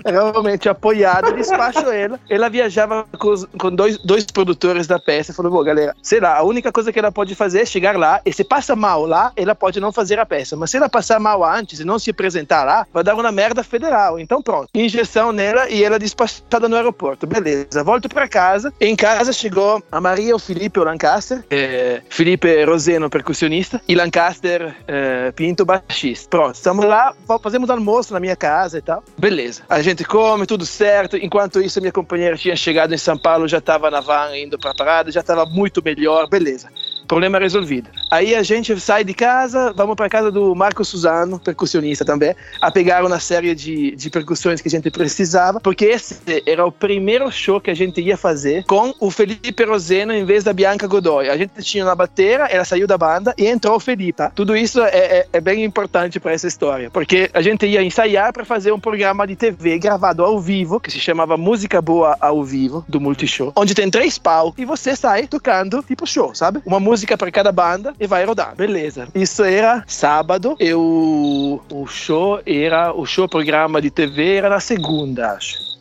realmente apoiado, despacho ela. Ela viajava com, com dois, dois produtores da peça e falou, pô, galera, sei lá, a única coisa que ela pode fazer é chegar lá e se passa mal lá, ela pode não fazer a peça. Mas se ela passar mal antes e não se apresentar lá, vai dar uma merda federal. Então pronto, injeção nela e ela despachada no aeroporto. Beleza, volto pra casa. Em casa chegou a Maria, o Felipe, o Lancaster, é, Felipe Roseno, percussionista, e Lancaster é, Pinto, baixista. Pronto, estamos lá, fa- fazemos almoço na minha casa e tal. Beleza, a gente come, tudo certo. Enquanto isso, a minha companheira tinha chegado em São Paulo, já estava na van indo pra parada, já estava muito melhor, beleza. Problema resolvido. Aí a gente sai de casa, vamos para casa do Marco Suzano, percussionista também, a pegar uma série de, de percussões que a gente precisava, porque esse era o primeiro show que a gente ia fazer com o Felipe Roseno em vez da Bianca Godoy. A gente tinha uma bateira, ela saiu da banda e entrou o Felipe. Tá? Tudo isso é, é- é bem importante para essa história, porque a gente ia ensaiar para fazer um programa de TV gravado ao vivo, que se chamava Música Boa ao Vivo, do Multishow, onde tem três palcos e você sai tocando tipo show, sabe? Uma música para cada banda e vai rodar. Beleza. Isso era sábado e o, o show era, o show programa de TV era na segunda, acho.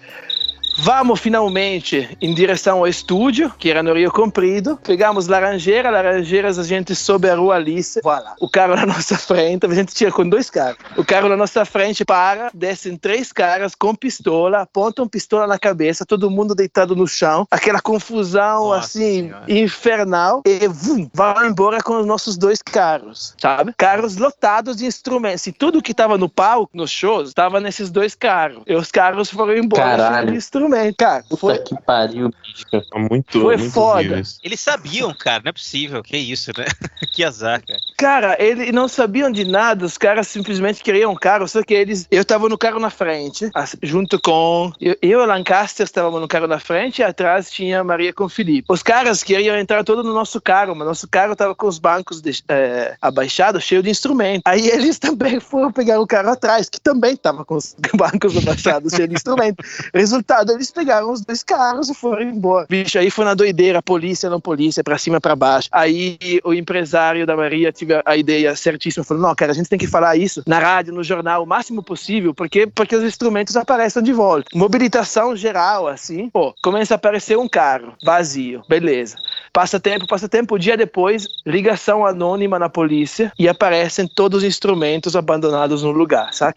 Vamos finalmente em direção ao estúdio, que era no Rio Comprido. Pegamos Laranjeira, Laranjeiras a gente sobe a rua Alice. Voilà. O carro (laughs) na nossa frente, a gente tinha com dois carros. O carro na nossa frente para, descem três caras com pistola, apontam pistola na cabeça, todo mundo deitado no chão. Aquela confusão Nossa assim, Senhora. infernal. E vum, vai embora com os nossos dois carros, sabe? Carros lotados de instrumentos. E tudo que tava no palco, nos shows, tava nesses dois carros. E os carros foram embora Caralho. Instrumento. Cara, Puta foi, que pariu, bicho. Muito, Foi muito foda. Eles sabiam, cara, não é possível. Que isso, né? (laughs) que azar, cara. Cara, eles não sabiam de nada, os caras simplesmente queriam um carro, só que eles. Eu tava no carro na frente, junto com. Eu, eu e o Lancaster estávamos no carro na frente e atrás tinha a Maria com o Felipe. Os caras queriam entrar todo no nosso carro, mas nosso carro tava com os bancos de- eh, abaixados, cheio de instrumento. Aí eles (laughs) também foram pegar o carro atrás, que também tava com os (laughs) bancos abaixados, cheio de instrumento. Resultado, eles pegaram os dois carros e foram embora. Bicho, aí foi na doideira, polícia, não polícia, pra cima, pra baixo. Aí o empresário da Maria tive a ideia certíssima, falou, não, cara, a gente tem que falar isso na rádio, no jornal, o máximo possível, porque, porque os instrumentos aparecem de volta. Mobilitação geral, assim, pô, começa a aparecer um carro vazio, beleza. Passa tempo, passa tempo, um dia depois, ligação anônima na polícia e aparecem todos os instrumentos abandonados no lugar, sabe?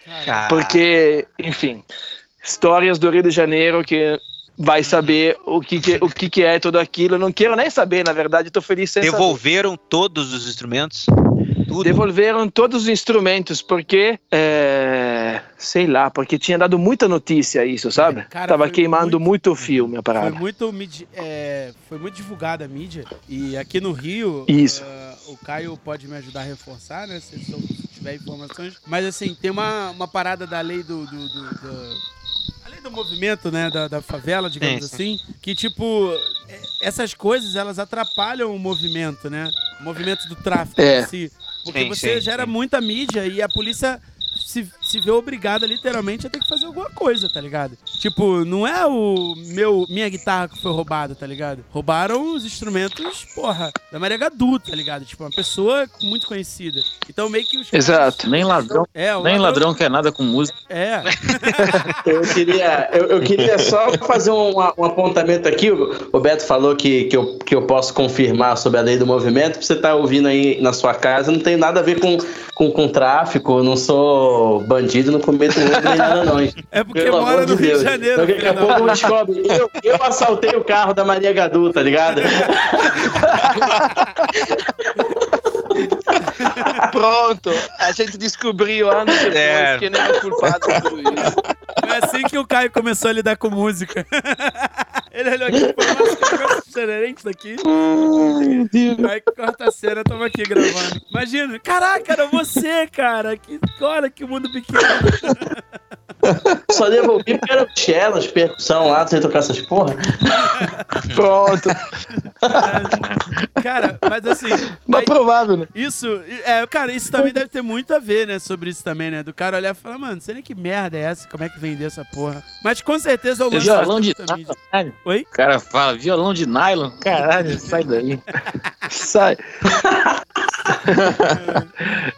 Porque, enfim, histórias do Rio de Janeiro que vai saber o que, que- o que, que é tudo aquilo. Eu não quero nem saber, na verdade, estou feliz sem saber. devolveram todos os instrumentos? Tudo? Devolveram todos os instrumentos, porque, é, sei lá, porque tinha dado muita notícia isso, sabe? Cara, Tava foi queimando muito- muito o filme a Foi parada. muito, midi- é, foi muito divulgada a mídia. E aqui no Rio, Isso. ah, o Caio pode me ajudar a reforçar, né? Se, eu tiver informações. Mas assim, tem uma, uma parada da lei do. do, do- do- do movimento, né? Da, da favela, digamos Sim, assim. Que, tipo, é, essas coisas elas atrapalham o movimento, né? O movimento do tráfico É. em si. Porque Sim, você sim, gera sim. muita mídia e a polícia se, se vê obrigada literalmente a ter que fazer alguma coisa, tá ligado? Tipo, não é o meu minha guitarra que foi roubada, tá ligado? Roubaram os instrumentos, porra, da Maria Gadu, tá ligado? Tipo, uma pessoa muito conhecida. Então meio que os caras- Exato. Nem ladrão, É, o nem ladrão quer nada com música. É. (laughs) Eu queria, eu, eu queria só fazer um, um apontamento aqui. O o Beto falou que, que, eu, que eu posso confirmar sobre a lei do movimento. Pra você estar ouvindo aí na sua casa, não tem nada a ver com, com, com tráfico. Não sou bandido, não cometo roubo nem nada, não. hein? (laughs) É porque Pelo mora amor no de Rio de Deus. Janeiro. Daqui a pouco descobre. Eu, eu assaltei o carro da Maria Gadu, tá ligado? (laughs) Pronto, a gente descobriu anos depois É. que nem é culpado por isso. É assim que o Caio começou a lidar com música. (laughs) Ele olhou aqui e falou, nossa, que negócio diferente daqui. (laughs) Aí corta a cena, tamo aqui gravando. Imagina, caraca, era você, cara. Que, olha que mundo pequeno. (laughs) (laughs) Só devolvi porque era o cello, as percussão lá, sem tocar essas porra. (laughs) Pronto. Cara, mas assim, Mas aí- provável, né? isso, é, cara, isso também deve ter muito a ver, né, sobre isso também, né? Do cara olhar e falar, mano, sei nem que merda é essa, como é que vendeu essa porra. Mas com certeza o lance Violão de nylon. Oi? O cara fala, violão de nylon. Caralho, (laughs) sai daí. Sai.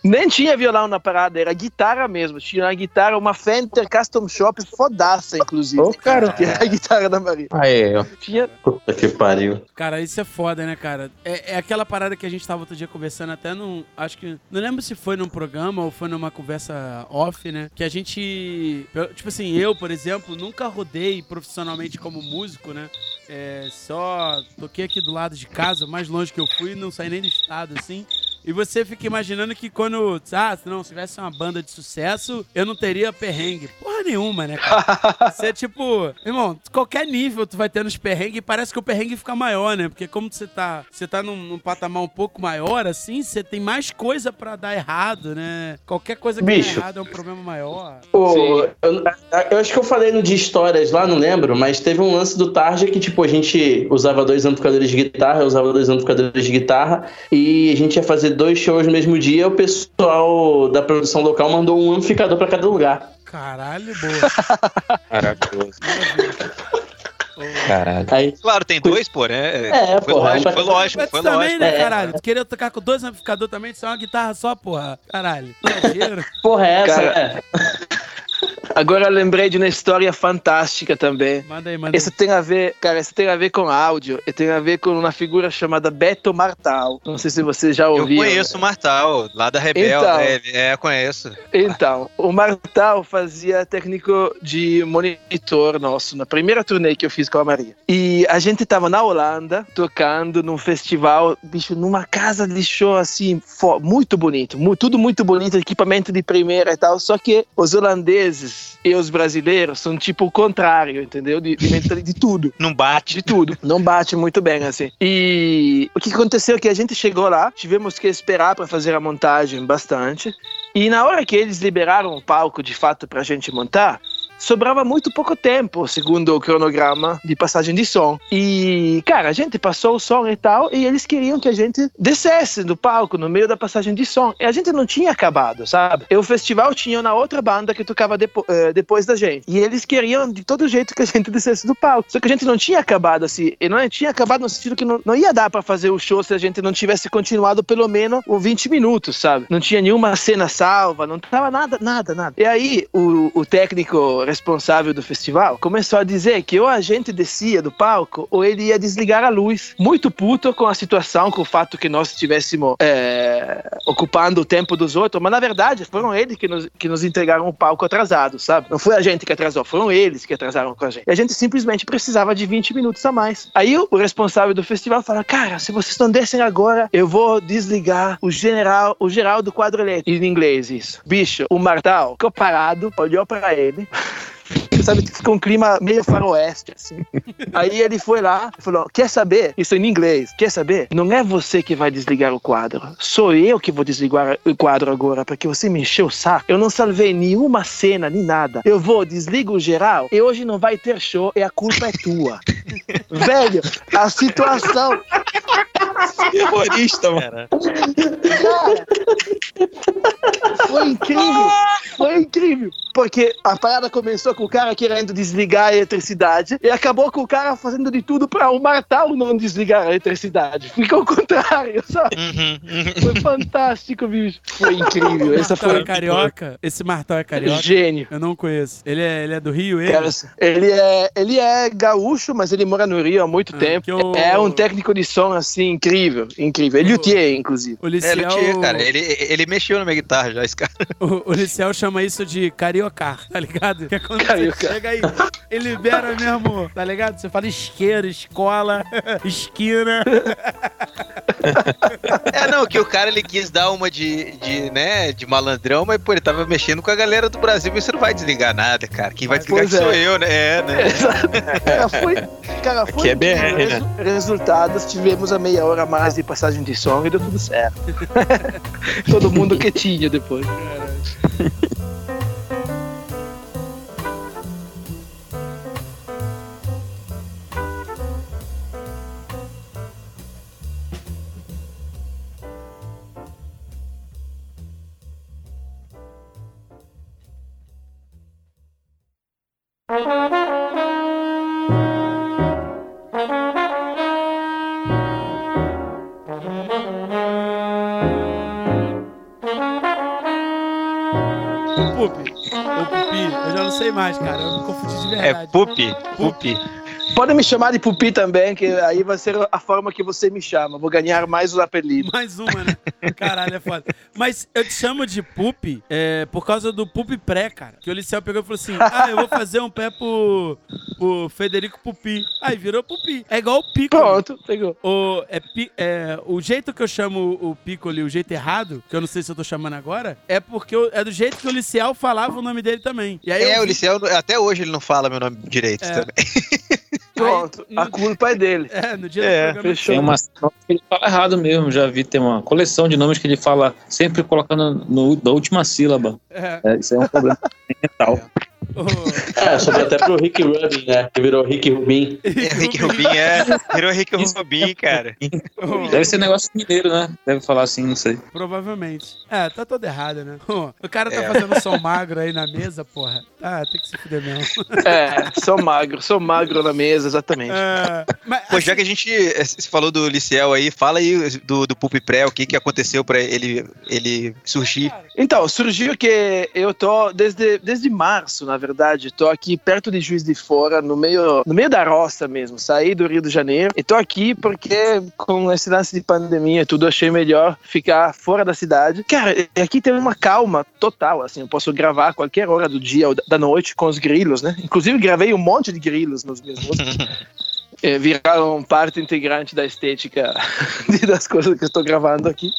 Nem tinha violão na parada, era guitarra mesmo. Tinha uma guitarra, uma Fender Custom Shop fodaça, inclusive. Ô, cara. (laughs) Que era a guitarra da Maria. Aí, ó. Tinha. Puta que pariu. Cara, isso é foda, né, cara? É, é aquela parada que a gente tava outro dia conversando até num. Acho que. Não lembro se foi num programa ou foi numa conversa off, né? Que a gente. Tipo assim, eu, por exemplo, nunca rodei profissionalmente como músico, né? É, só toquei aqui do lado de casa, mais longe que eu fui, não saí nem do estado, assim. E você fica imaginando que quando. Ah, se não, se tivesse uma banda de sucesso, eu não teria perrengue. Porra nenhuma, né, cara? (laughs) Você é tipo. Irmão, qualquer nível tu vai ter nos perrengues e parece que o perrengue fica maior, né? Porque como você tá. Você tá num, num patamar um pouco maior, assim, você tem mais coisa pra dar errado, né? Qualquer coisa que Bicho. dá errado é um problema maior. Pô, eu, eu acho que eu falei no de histórias lá, não lembro, mas teve um lance do Tarja que, tipo, a gente usava dois amplificadores de guitarra, eu usava dois amplificadores de guitarra, e a gente ia fazer dois shows no mesmo dia, o pessoal da produção local mandou um amplificador pra cada lugar. Caralho, boa. (laughs) Maravilhoso. Caralho. Aí, Claro, tem dois, pô, né? É, foi, porra, lógico, foi lógico, Mas foi também, lógico. né, É. caralho? Tu queria tocar com dois amplificadores também, isso é uma guitarra só, porra. Caralho. (laughs) Porra, é essa? Cara, é. (laughs) Agora eu lembrei de uma história fantástica também. Manda aí, manda aí. Esse tem a ver, cara, esse tem a ver com áudio e tem a ver com uma figura chamada Beto Martal. Não sei se você já Eu ouviu. conheço o Martal, lá da Rebel. Então. é, é, conheço. Então, o Martal fazia técnico de monitor nosso na primeira turnê que eu fiz com a Maria. E a gente tava na Holanda tocando num festival, bicho, numa casa de show assim, muito bonito, tudo muito bonito, equipamento de primeira e tal. Só que os holandeses e os brasileiros são tipo o contrário, entendeu? De, de, de tudo. (laughs) Não bate. De tudo. Não bate muito bem, assim. E o que aconteceu é que a gente chegou lá, tivemos que esperar para fazer a montagem bastante. E na hora que eles liberaram o palco de fato pra gente montar, sobrava muito pouco tempo, segundo o cronograma de passagem de som. E, cara, a gente passou o som e tal, e eles queriam que a gente descesse do palco no meio da passagem de som. E a gente não tinha acabado, sabe? E o festival tinha na outra banda que tocava depo eh, depois da gente. E eles queriam de todo jeito que a gente (laughs) descesse do palco. Só que a gente não tinha acabado assim. E não tinha acabado no sentido que não, não ia dar pra fazer o show se a gente não tivesse continuado pelo menos uns 20 minutos, sabe? Não tinha nenhuma cena salva, não tava nada, nada, nada. E aí o, o técnico responsável do festival começou a dizer que ou a gente descia do palco ou ele ia desligar a luz. Muito puto com a situação, com o fato que nós estivéssemos é, ocupando o tempo dos outros, mas na verdade foram eles que nos, que nos entregaram o palco atrasado, sabe? Não foi a gente que atrasou, foram eles que atrasaram com a gente. E a gente simplesmente precisava de 20 minutos a mais. Aí o, responsável do festival fala: Cara, se vocês não descem agora, eu vou desligar o general, o geral do quadro elétrico. Em inglês, isso. Bicho, o Martal ficou parado, olhou pra ele. (laughs) Sabe, ficou um clima meio faroeste, assim. Aí ele foi lá e falou: Quer saber? Isso em inglês. Quer saber? Não é você que vai desligar o quadro. Sou eu que vou desligar o quadro agora, porque você me encheu o saco. Eu não salvei nenhuma cena, nem nada. Eu vou, desligo o geral e hoje não vai ter show e a culpa é tua. (laughs) Velho, a situação. Terrorista, mano. Cara. Cara, foi incrível. Foi incrível. Porque a parada começou com o cara querendo desligar a eletricidade e acabou com o cara fazendo de tudo pra o Martal não desligar a eletricidade. Ficou o contrário, (laughs) sabe? Uhum, uhum. Foi fantástico, bicho. Foi incrível. Essa Martal foi é carioca? Esse Martal é carioca? gênio. Eu não conheço. Ele é, ele é do Rio, ele? Cara, ele é, ele é gaúcho, mas ele mora no Rio há muito Ah, tempo. É um técnico de som assim incrível, incrível. Ele O- luthier, inclusive. O É, Liciel, Luthier, cara. Ele, ele mexeu na minha guitarra já, esse cara. o, o Liciel chama isso de cariocar, tá ligado? Que é quando Cariocar. você chega aí e libera mesmo, tá ligado? Você fala isqueiro, escola, (laughs) esquina. É, não, que o cara ele quis dar uma de, de, né, de malandrão, mas, pô, ele tava mexendo com a galera do Brasil, mas você não vai desligar nada, cara. Quem vai desligar Pois que sou é. eu, né? É, né? (laughs) Cara, foi, cara, foi Aqui é BR, né? Resu- Resultados, tivemos a meia hora a mais de passagem de som e deu tudo certo. (laughs) Todo mundo quietinho depois. O mais, cara. Eu me confundi de É verdade. Pupi. Pupi. Podem me chamar de Pupi também, que aí vai ser a forma que você me chama. Vou ganhar mais os apelidos. Mais uma, né? Caralho, é foda. Mas eu te chamo de Pupi é, por causa do Pupi pré, cara. Que o Liceu pegou e falou assim: Ah, eu vou fazer um pé pro, pro Federico Pupi. Aí virou Pupi. É igual o Pico. Pronto, pegou. O, é, é, o jeito que eu chamo o Piccoli, o jeito errado, que eu não sei se eu tô chamando agora, é porque eu- é do jeito que o Licial falava o nome dele também. E aí É, eu o Liceu, até hoje ele não fala meu nome direito É. também. (laughs) Pronto. Aí, a culpa é dele. (laughs) É, no dia É, do programa. fechou. Tem umas que ele fala errado mesmo, já vi, tem uma coleção de nomes que ele fala sempre colocando no, da última sílaba. É. É, isso é um problema (laughs) mental. É, sobrou até pro Rick Rubin, né? Que virou Rick Rubin. É, Rick Rubin, é. Virou Rick Rubin, cara. Deve ser negócio mineiro, né? Deve falar assim, não sei. Provavelmente. É, tá todo errado, né? O cara tá é. fazendo som magro aí na mesa, porra. Ah, tem que se fuder mesmo. É, sou magro, sou magro na mesa, exatamente. É, mas, Pô, já assim... que a gente eh, se falou do Liciel aí, fala aí do, do Pulp Pré, o que, que aconteceu pra ele, ele surgir. Então, surgiu que eu tô desde, desde março, na verdade, tô aqui perto de Juiz de Fora, no meio, no meio da roça mesmo, saí do Rio de Janeiro e tô aqui porque com esse lance de pandemia tudo, achei melhor ficar fora da cidade. Cara, aqui tem uma calma total, assim, eu posso gravar a qualquer hora do dia ou da noite com os grilos, né? Inclusive gravei um monte de grilos nos meus músicos. (laughs) é, viraram parte integrante da estética (laughs) das coisas que estou gravando aqui.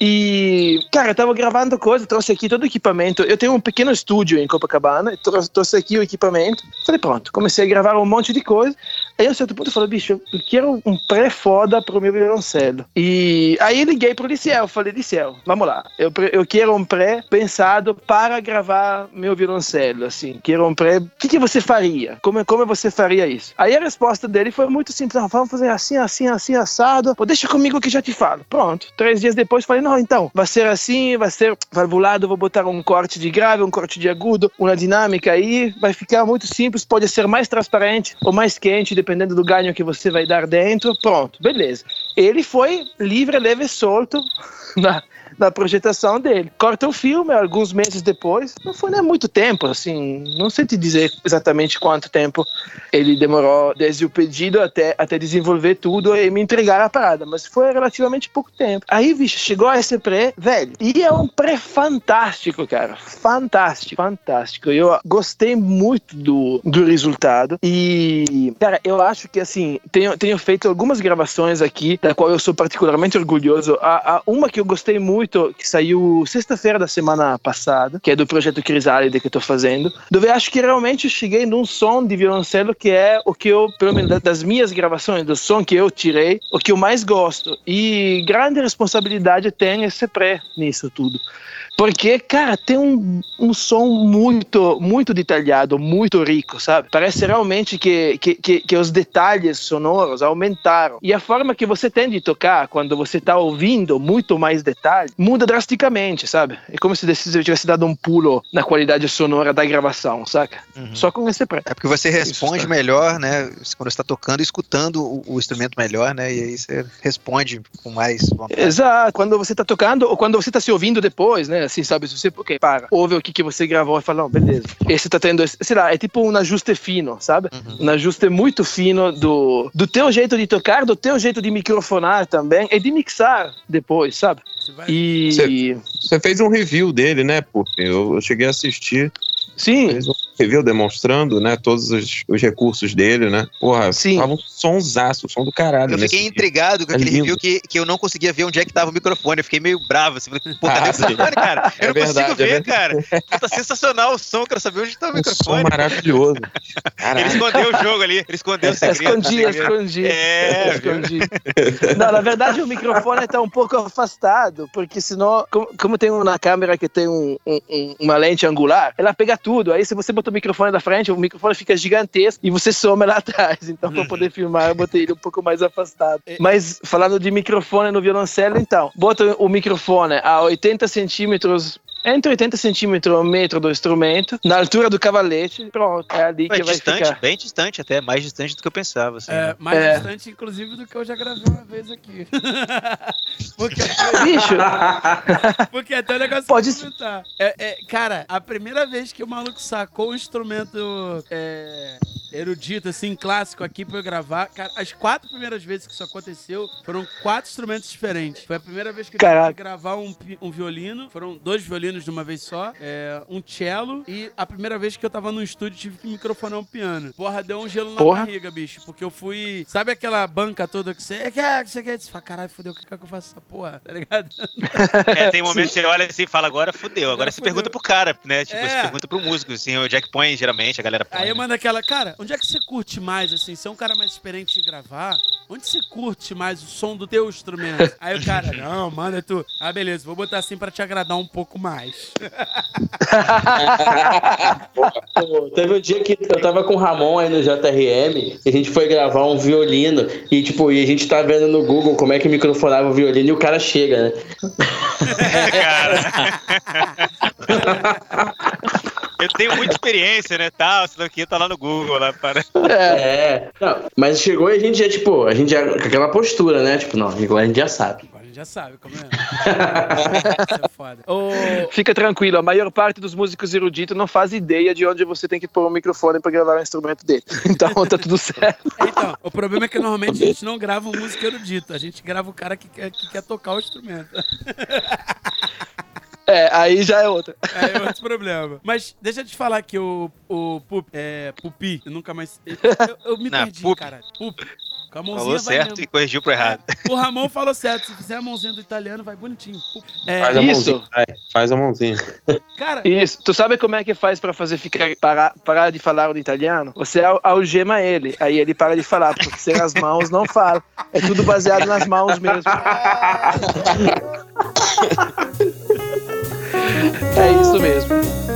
E, cara, eu tava gravando coisa, trouxe aqui todo o equipamento. Eu tenho um pequeno estúdio em Copacabana, trouxe, trouxe aqui o equipamento. Falei, pronto, comecei a gravar um monte de coisa. Aí, a certo ponto, falei, bicho, eu quero um pré-foda pro meu violoncelo. E aí, liguei pro Liceu, falei, Liceu, vamos lá. Eu, eu quero um pré pensado para gravar meu violoncelo, assim. Quero um pré. O que, que você faria? Como, como você faria isso? Aí, a resposta dele foi muito simples: vamos fazer assim, assim, assim, assado. Pô, deixa comigo que já te falo. Pronto. Três dias depois, falei, não, então, vai ser assim, vai ser valvulado, vou botar um corte de grave, um corte de agudo, uma dinâmica aí, vai ficar muito simples, pode ser mais transparente ou mais quente, dependendo do ganho que você vai dar dentro. Pronto, beleza. Ele foi livre, leve e solto (laughs) na, da projetação dele. Corta o filme alguns meses depois. Não foi nem muito tempo, assim, não sei te dizer exatamente quanto tempo ele demorou desde o pedido até, até desenvolver tudo e me entregar a parada, mas foi relativamente pouco tempo. Aí, bicho, chegou esse pré, velho, e é um pré fantástico, cara. Fantástico, fantástico. Eu gostei muito do, do resultado e, cara, eu acho que, assim, tenho, tenho feito algumas gravações aqui, da qual eu sou particularmente orgulhoso. A uma que eu gostei muito muito, que saiu sexta-feira da semana passada, que é do projeto Crisálide que eu tô fazendo, eu acho que realmente cheguei num som de violoncelo que é o que eu, pelo menos das minhas gravações, do som que eu tirei, o que eu mais gosto. E grande responsabilidade tem esse pré nisso tudo. Porque, cara, tem um, um som muito, muito detalhado, muito rico, sabe? Parece realmente que, que, que, que, os detalhes sonoros aumentaram. E a forma que você tem de tocar, quando você tá ouvindo muito mais detalhes, muda drasticamente, sabe? É como se você tivesse dado um pulo na qualidade sonora da gravação, saca? Uhum. Só com esse pré. É porque você responde Isso, melhor, né? Quando você tá tocando, escutando o, o, instrumento melhor, né? E aí você responde com mais vontade. Exato. Quando você tá tocando, ou quando você tá se ouvindo depois, né? Assim, sabe? Se você, ok, para, ouve o que, que você gravou e fala, não, beleza. Esse tá tendo, sei lá, é tipo um ajuste fino, sabe? Uhum. Um ajuste muito fino do, do teu jeito de tocar, do teu jeito de microfonar também, e de mixar depois, sabe? E... Você, fez um review dele, né, porque eu, eu cheguei a assistir. Sim. Fez um review demonstrando, né, todos os, os recursos dele, né? Porra, Sim. tava um sonsaço, som do caralho. Eu fiquei intrigado com é aquele review que, que eu não conseguia ver onde é que tava o microfone. Eu fiquei meio bravo. Assim, falei, Pô, (laughs) cadê ah, o microfone, cara? Eu é não verdade, consigo é ver, cara. Puta, sensacional o som, quero saber onde tá o microfone. Som maravilhoso. ele escondeu o jogo ali, ele escondeu o (laughs) segredo. Escondi, escondi. É, escondi. Não, na verdade o microfone tá um pouco afastado, porque senão, como, como tem uma câmera que tem um, um, uma lente angular, ela pega tudo. Aí se você botar o microfone da frente, o microfone fica gigantesco e você soma lá (laughs) atrás. Então, para poder (laughs) filmar, eu botei ele um pouco mais afastado. É. Mas falando de microfone no violoncelo, então, bota o microfone a 80 centímetros entre 80 centímetros e um metro do instrumento, na altura do cavalete, pronto, é ali que vai distante, ficar. bem distante até, mais distante do que eu pensava. Assim, é, né? mais é. distante, inclusive, do que eu já gravei uma vez aqui. (laughs) Porque, Bicho! (laughs) Porque até o negócio Pode é, é, Cara, a primeira vez que o maluco sacou um instrumento é, erudito, assim, clássico aqui pra eu gravar, cara, as quatro primeiras vezes que isso aconteceu foram quatro instrumentos diferentes. Foi a primeira vez que eu tive que gravar um, um violino, foram dois violinos de uma vez só, é, um cello e a primeira vez que eu tava no estúdio tive que microfonar um piano. Porra, deu um gelo na Porra. barriga, bicho, porque eu fui. Sabe aquela banca toda que você quer, que você quer? Você fala, caralho, fudeu, o que é que eu faço essa porra? Tá ligado? (laughs) É, tem momentos que você olha assim e fala, agora fudeu. Agora, você fudeu. pergunta pro cara, né? Tipo, é. você pergunta pro músico, assim, o Jack põe geralmente, a galera põe. Aí eu mando aquela, cara, onde é que você curte mais, assim? Você é um cara mais experiente de gravar? Onde você curte mais o som do teu instrumento? Aí o cara, não, manda tu. Ah, beleza, vou botar assim pra te agradar um pouco mais. Pô, teve um dia que eu tava com o Ramon aí no JRM e a gente foi gravar um violino e, tipo, e a gente tá vendo no Google como é que microfonava o violino e o cara chega, né? (laughs) cara. Eu tenho muita experiência, né? Tal, isso daqui tá lá no Google, lá para. É, não, mas chegou e a gente já, tipo, a gente já com aquela postura, né? Tipo, não, agora a gente já sabe. Já sabe como é. (laughs) Isso é foda. Ô, Fica tranquilo, a maior parte dos músicos eruditos não faz ideia de onde você tem que pôr o microfone pra gravar o instrumento dele. (laughs) Então tá tudo certo. Então, o problema é que normalmente a gente não grava um músico erudito, a gente grava o cara que quer, que quer tocar o instrumento. (laughs) É, aí já é outra. É outro problema. Mas deixa eu te falar que o, o Pup, é, Pupi, eu nunca mais. Eu, eu me Não, perdi, Pup. cara. Pup. Com a mãozinha Falou vai certo mesmo. e corrigiu pro errado. O Ramon falou certo. Se fizer a mãozinha do italiano, vai bonitinho. É, Faz a Isso. mãozinha. vai, faz a mãozinha. cara, Isso. Tu sabe como é que faz pra fazer ficar parar, parar de falar o italiano? Você al- algema ele, aí ele para de falar, porque sem as mãos não fala. É tudo baseado nas mãos mesmo. (laughs) É isso mesmo.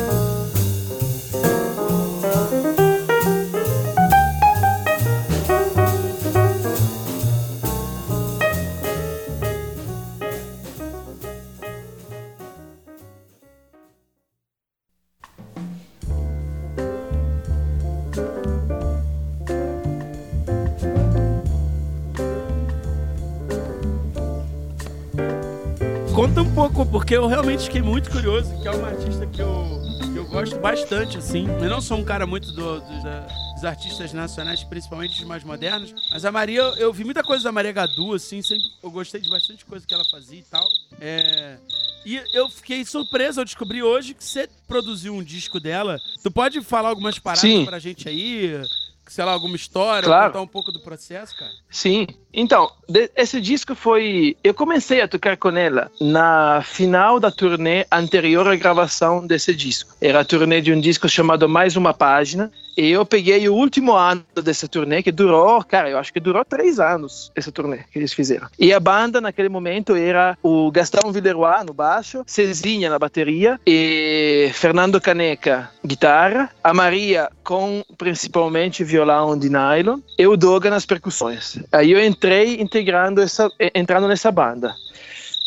Porque eu realmente fiquei muito curioso, que é uma artista que eu, que eu gosto bastante, assim. Eu não sou um cara muito do- do- da- dos artistas nacionais, principalmente os mais modernos, mas a Maria, eu, eu vi muita coisa da Maria Gadu, assim, sempre eu gostei de bastante coisa que ela fazia e tal. É, e eu fiquei surpreso ao descobrir hoje que você produziu um disco dela. Tu pode falar algumas paradas Sim. pra gente aí? Sei lá, alguma história, Claro. contar um pouco do processo, cara? Sim. Então, esse disco foi. Eu comecei a tocar com ela na final da turnê anterior à gravação desse disco. Era a turnê de um disco chamado Mais Uma Página. E eu peguei o último ano dessa turnê, que durou, cara, eu acho que durou três anos, essa turnê que eles fizeram. E a banda, naquele momento, era o Gastão Villeroy no baixo, Cezinha na bateria, e Fernando Caneca, guitarra, a Maria com principalmente violão de nylon, e o Doga nas percussões. Aí eu entrei integrando essa, eh, entrando nessa banda.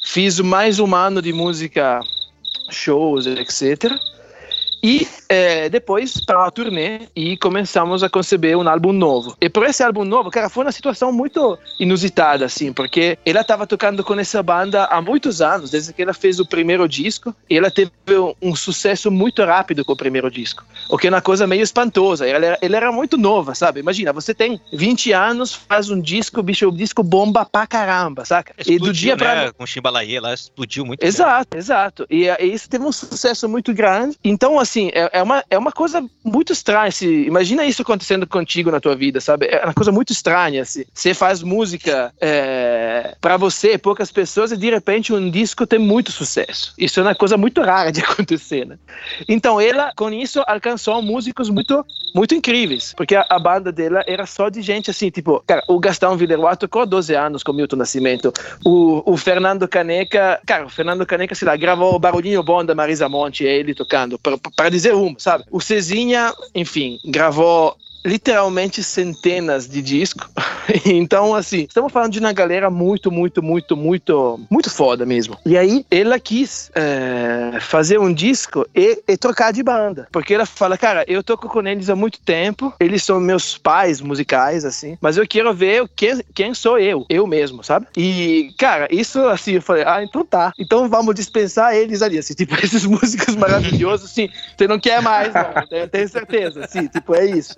Fiz mais um ano de música, shows, etc. E eh, depois para a turnê e começamos a conceber um álbum novo. E por esse álbum novo, cara, foi uma situação muito inusitada, assim, porque ela estava tocando com essa banda há muitos anos, desde que ela fez o primeiro disco, e ela teve um, sucesso muito rápido com o primeiro disco, o que é uma coisa meio espantosa. Ela era, ela era muito nova, sabe? Imagina, você tem 20 anos, faz um disco, bicho, o disco bomba pra caramba, saca? e do dia pra né? Com Chimbalaê lá, explodiu muito. né? Exato, exato. E, eh, isso teve um sucesso muito grande. Então, assim, é, é uma, é uma coisa muito estranha. Se, imagina isso acontecendo contigo na tua vida, sabe? É uma coisa muito estranha. Assim. Você faz música é, para você, poucas pessoas, e de repente um disco tem muito sucesso. Isso é uma coisa muito rara de (laughs) acontecer, né? Então, ela, com isso, alcançou músicos muito, muito incríveis. Porque a, a banda dela era só de gente assim, tipo, cara, o Gastão Villeroy tocou 12 anos com Milton Nascimento. O, o Fernando Caneca, cara, o Fernando Caneca, sei lá, gravou o barulhinho bom da Marisa Monte, ele tocando, para dizer uma, sabe? O Cezinha, enfim, gravou literalmente centenas de discos. (laughs) então, assim, estamos falando de uma galera muito, muito, muito, muito, muito foda mesmo. E aí, ela quis é, fazer um disco e, e trocar de banda. Porque ela fala, cara, eu toco com eles há muito tempo, eles são meus pais musicais, assim, mas eu quero ver quem, quem sou eu, eu mesmo, sabe? E, cara, isso, assim, eu falei, ah, então tá. Então vamos dispensar eles ali, assim, (laughs) tipo, esses músicos maravilhosos, assim, você não quer mais, não, tenho certeza, assim, tipo, é isso.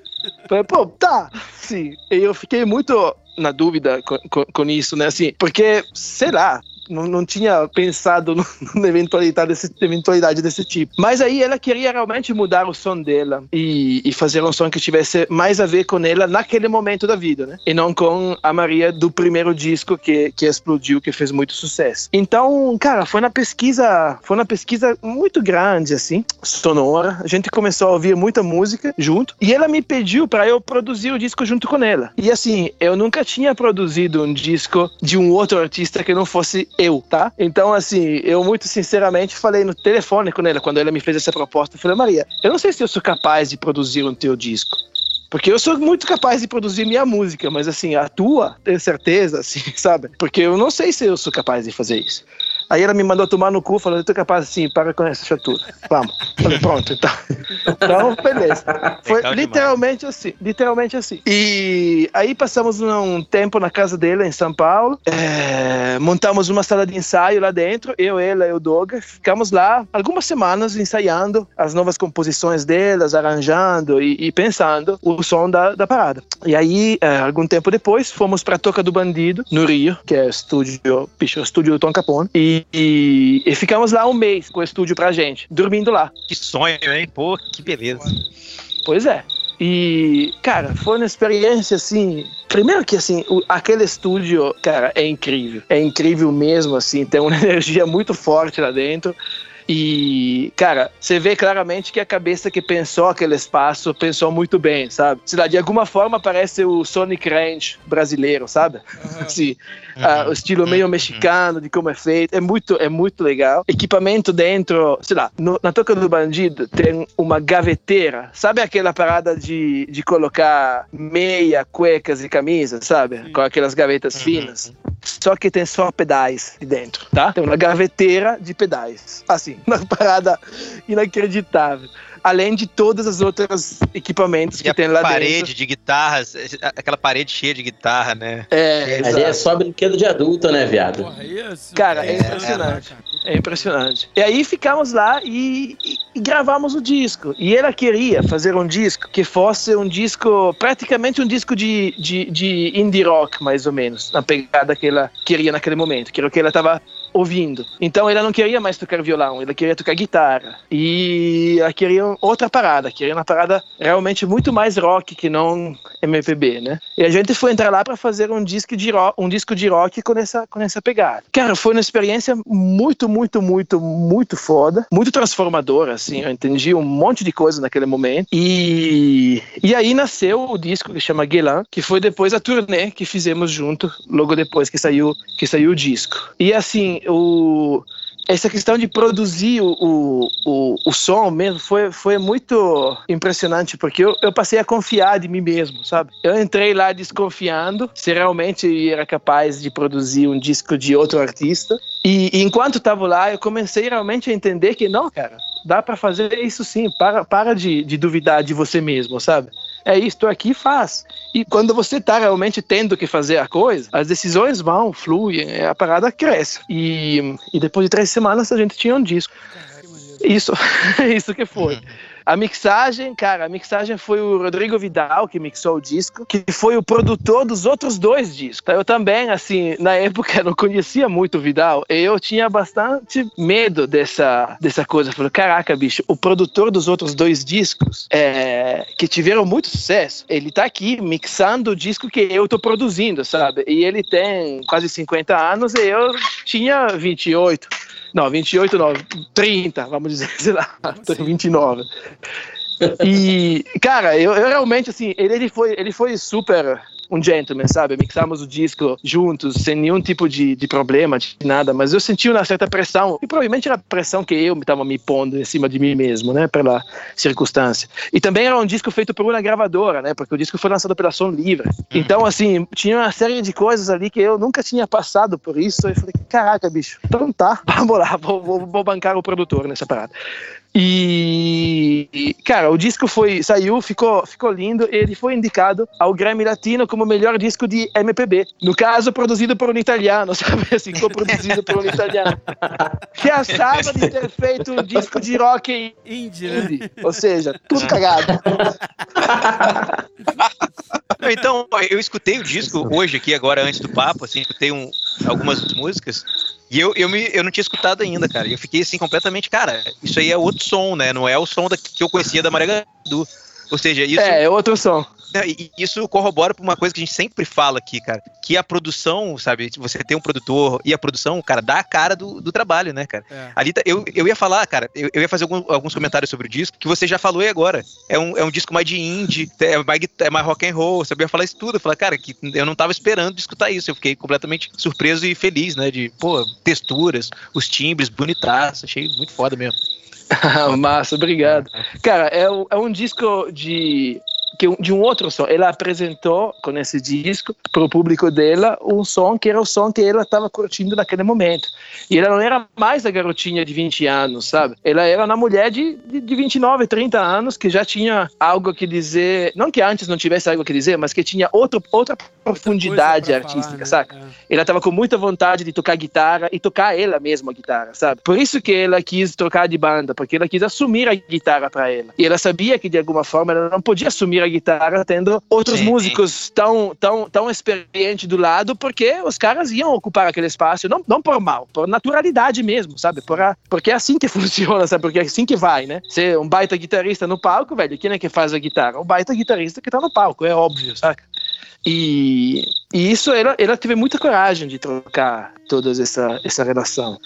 Falei, pô, tá, sim. E eu fiquei muito na dúvida com, com, com isso, né? Assim, porque, sei lá, não, não tinha pensado (laughs) na eventualidade desse, eventualidade desse tipo. Mas aí ela queria realmente mudar o som dela e, e fazer um som que tivesse mais a ver com ela naquele momento da vida, né? E não com a Maria do primeiro disco que, que explodiu, que fez muito sucesso. Então, cara, foi na pesquisa, foi na pesquisa muito grande, assim, sonora. A gente começou a ouvir muita música junto e ela me pediu para eu produzir o disco junto com ela. E assim, eu nunca tinha produzido um disco de um outro artista que não fosse eu, tá? Então, assim, eu muito sinceramente falei no telefone com ela quando ela me fez essa proposta. Eu falei, Maria, eu não sei se eu sou capaz de produzir um teu disco. Porque eu sou muito capaz de produzir minha música, mas assim, a tua, tenho certeza, (laughs) assim, sabe? Porque eu não sei se eu sou capaz de fazer isso. Aí ela me mandou tomar no cu, falou, eu tô capaz assim, para com essa chatura. Vamos. Falei, pronto, então. Então, beleza. Foi Legal literalmente demais. assim, literalmente assim. E aí passamos um tempo na casa dele, em São Paulo, é, montamos uma sala de ensaio lá dentro, eu, ela e o Doga, ficamos lá algumas semanas ensaiando as novas composições delas, arranjando e, e pensando o som da, da parada. E aí, é, algum tempo depois, fomos pra Toca do Bandido, no Rio, que é o estúdio, bicho, o estúdio do Tom Capone, e e, e, ficamos lá um mês com o estúdio pra gente, dormindo lá. Que sonho, hein? Pô, que beleza. Pois é. E, cara, foi uma experiência assim. Primeiro que assim, o, aquele estúdio, cara, é incrível. É incrível mesmo, assim, tem uma (laughs) energia muito forte lá dentro. E, cara, você vê claramente que a cabeça que pensou aquele espaço pensou muito bem, sabe? Sei lá, de alguma forma parece o Sonic Ranch brasileiro, sabe? Uhum. (laughs) Assim, uhum. o estilo meio uhum. mexicano, de como é feito. É muito, é muito legal. Equipamento dentro, sei lá, no, na Toca do Bandido tem uma gaveteira. Sabe aquela parada de, de colocar meia, cuecas e camisas, sabe? Com aquelas gavetas uhum. finas. Só que tem só pedais de dentro, tá? Tem uma gaveteira de pedais. Assim, (laughs) uma parada inacreditável. Além de todas as outras equipamentos e que tem lá parede dentro. parede de guitarras, aquela parede cheia de guitarra, né? É, Ali é só brinquedo de adulto, né, viado? Porra, isso, Cara, é, é impressionante. É, é impressionante. E aí ficamos lá e, e, e, gravamos o disco. E ela queria fazer um disco que fosse um disco, praticamente um disco de, de, de indie rock, mais ou menos, na pegada que ela queria naquele momento, que era o que ela estava ouvindo. Então ela não queria mais tocar violão, ela queria tocar guitarra. E ela queria outra parada, queria uma parada realmente muito mais rock que não MPB, né? E a gente foi entrar lá para fazer um disco de rock, um disco de rock com essa com essa pegada. Cara, foi uma experiência muito, muito, muito, muito foda, muito transformadora, assim. Eu entendi um monte de coisa naquele momento. E e aí nasceu o disco que chama Guelan, que foi depois a turnê que fizemos junto, logo depois que saiu que saiu o disco. E assim, o, essa questão de produzir o, o, o, o, som mesmo foi, foi muito impressionante, porque eu, eu passei a confiar de mim mesmo, sabe? Eu entrei lá desconfiando se realmente era capaz de produzir um disco de outro artista. E, e enquanto estava lá, eu comecei realmente a entender que não, cara, dá para fazer isso sim, para, para de, de duvidar de você mesmo, sabe? É isso, estou aqui faz. E quando você está realmente tendo que fazer a coisa, as decisões vão, fluem, a parada cresce. E, e depois de três semanas a gente tinha um disco. Isso, (laughs) isso que foi. (laughs) A mixagem, cara, a mixagem foi o Rodrigo Vidal que mixou o disco, que foi o produtor dos outros dois discos. Eu também, assim, na época não conhecia muito o Vidal, e eu tinha bastante medo dessa, dessa coisa. Falei, caraca, bicho, o produtor dos outros dois discos, é, que tiveram muito sucesso, ele tá aqui mixando o disco que eu tô produzindo, sabe? E ele tem quase 50 anos e eu tinha 28. Não, 28 não, 30, vamos dizer, (laughs) sei lá, 29. E, cara, eu, eu realmente, assim, ele, ele, foi, ele foi super um gentleman, sabe? Mixamos o disco juntos, sem nenhum tipo de, de problema, de nada, mas eu senti uma certa pressão, e provavelmente era a pressão que eu estava me pondo em cima de mim mesmo, né? Pela circunstância. E também era um disco feito por uma gravadora, né? Porque o disco foi lançado pela Som Livre. Uhum. Então, assim, tinha uma série de coisas ali que eu nunca tinha passado por isso, e eu falei, caraca, bicho, então tá, (laughs) vamos lá, vou, vou, vou bancar o produtor nessa parada. E, cara, o disco foi saiu, ficou, ficou lindo. Ele foi indicado ao Grammy Latino como melhor disco de MPB. No caso, produzido por um italiano, (laughs) sabe? Assim, co-produzido por um italiano. Que achava de ter feito um disco de rock indie, né? Ou seja, tudo cagado. (laughs) Então, eu escutei o disco hoje aqui, agora, antes do papo, assim, escutei um, algumas músicas. E eu, eu, me, eu não tinha escutado ainda, cara. Eu fiquei assim completamente, cara, isso aí é outro som, né? Não é o som da, que eu conhecia da Maria Gadu. Ou seja, isso. É, é outro som. É, isso corrobora para uma coisa que a gente sempre fala aqui, cara. Que a produção, sabe? Você tem um produtor e a produção, cara, dá a cara do, do trabalho, né, cara? É. Ali tá, eu, eu ia falar, cara, eu, eu ia fazer algum, alguns comentários sobre o disco que você já falou aí agora. É um, é um disco mais de indie, é mais, é mais rock and roll. Você ia falar isso tudo. Eu falei, cara, que eu não tava esperando escutar isso. Eu fiquei completamente surpreso e feliz, né? De, pô, texturas, os timbres, bonitaço. Achei muito foda mesmo. (laughs) Massa, obrigado. Cara, é, é um disco de que de um outro som. Ela apresentou com esse disco para o público dela um som que era o som que ela estava curtindo naquele momento. E ela não era mais a garotinha de 20 anos, sabe? Ela era uma mulher de, de, de 29, 30 anos que já tinha algo que dizer, não que antes não tivesse algo que dizer, mas que tinha outro, outra profundidade artística, falar, né? saca? É. Ela estava com muita vontade de tocar guitarra e tocar ela mesma a guitarra, sabe? Por isso que ela quis trocar de banda, porque ela quis assumir a guitarra para ela. E ela sabia que de alguma forma ela não podia assumir a guitarra tendo outros sim, músicos sim. tão, tão, tão experientes do lado, porque os caras iam ocupar aquele espaço, não, não por mal, por naturalidade mesmo, sabe? Por a, porque é assim que (laughs) funciona, sabe? Porque é assim que vai, né? Ser um baita guitarrista no palco, velho, quem é que faz a guitarra? O baita guitarrista que tá no palco, é óbvio, sabe? E, e isso ela, ela teve muita coragem de trocar toda essa, essa relação.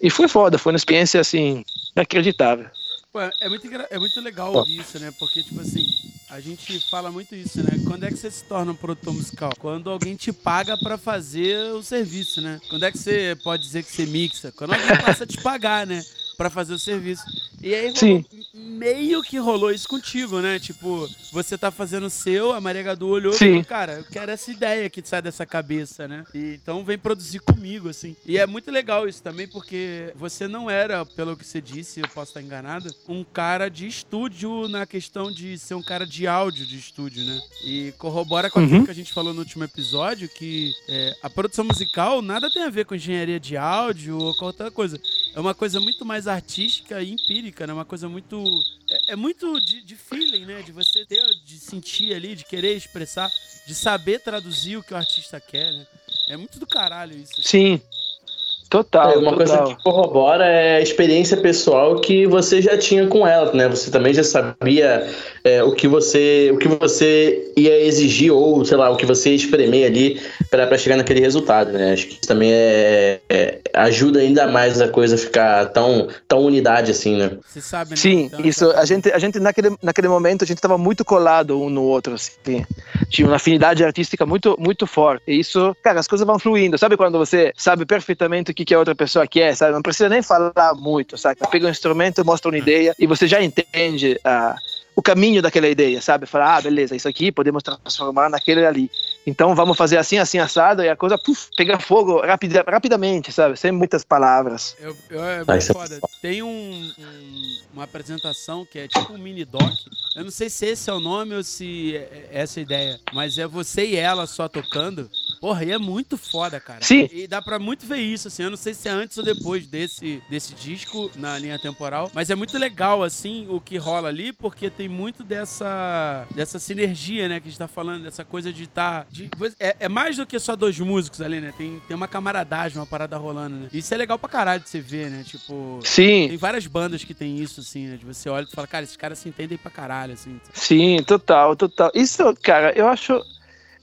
E foi foda, foi uma experiência assim, inacreditável. Pô, é muito, é muito legal ouvir isso, né? Porque, tipo assim, a gente fala muito isso, né? Quando é que você se torna um produtor musical? Quando alguém te paga para fazer o serviço, né? Quando é que você pode dizer que você mixa? Quando alguém passa a te pagar, né? Para fazer o serviço. E aí rolou, meio que rolou isso contigo, né? Tipo, você tá fazendo o seu, a Maria Gadu olhou Sim. e falou, cara, eu quero essa ideia que sai dessa cabeça, né? E, então vem produzir comigo, assim. E é muito legal isso também, porque você não era, pelo que você disse, eu posso estar enganado, um cara de estúdio na questão de ser um cara de áudio de estúdio, né? E corrobora com aquilo uhum. que a gente falou no último episódio, que é, a produção musical nada tem a ver com engenharia de áudio ou com outra coisa. É uma coisa muito mais artística e empírica, né? Uma coisa muito. É, é muito de, de, feeling, né? De você ter, de sentir ali, de querer expressar, de saber traduzir o que o artista quer, né? É muito do caralho isso. Sim. Total. É, uma total. coisa que corrobora é a experiência pessoal que você já tinha com ela, né? Você também já sabia é, o que você o que você ia exigir ou sei lá o que você ia espremer ali para chegar naquele resultado, né? Acho que isso também é, é, ajuda ainda mais a coisa ficar tão tão unidade assim, né? Você sabe? Né? Sim, então, isso a gente a gente naquele naquele momento a gente estava muito colado um no outro, assim. Tinha uma afinidade artística muito muito forte. E isso, cara, as coisas vão fluindo. Sabe quando você sabe perfeitamente o que que a outra pessoa quer, sabe? Não precisa nem falar muito, sabe? Pega um instrumento, mostra uma ideia e você já entende a o caminho daquela ideia, sabe? Falar, ah, beleza, isso aqui podemos transformar naquele ali. Então vamos fazer assim, assim, assado, e a coisa puf, pega fogo rapida, rapidamente, sabe? Sem muitas palavras. Eu, eu, é muito foda. Tem um, um, uma apresentação que é tipo um mini doc. Eu não sei se esse é o nome ou se é, é essa a ideia, mas é você e ela só tocando. Porra, e é muito foda, cara. Sim. E dá pra muito ver isso, assim. Eu não sei se é antes ou depois desse, desse disco na linha temporal, mas é muito legal, assim, o que rola ali, porque tem muito dessa, dessa sinergia, né, que a gente tá falando, dessa coisa de estar. Tá, de, é, é, mais do que só dois músicos ali, né? Tem, tem uma camaradagem, uma parada rolando, né? Isso é legal pra caralho de você ver, né? Tipo. Sim. Tem várias bandas que tem isso, assim, né? De você olha e fala, cara, esses caras se entendem pra caralho, assim. Sim, total, total. Isso, cara, eu acho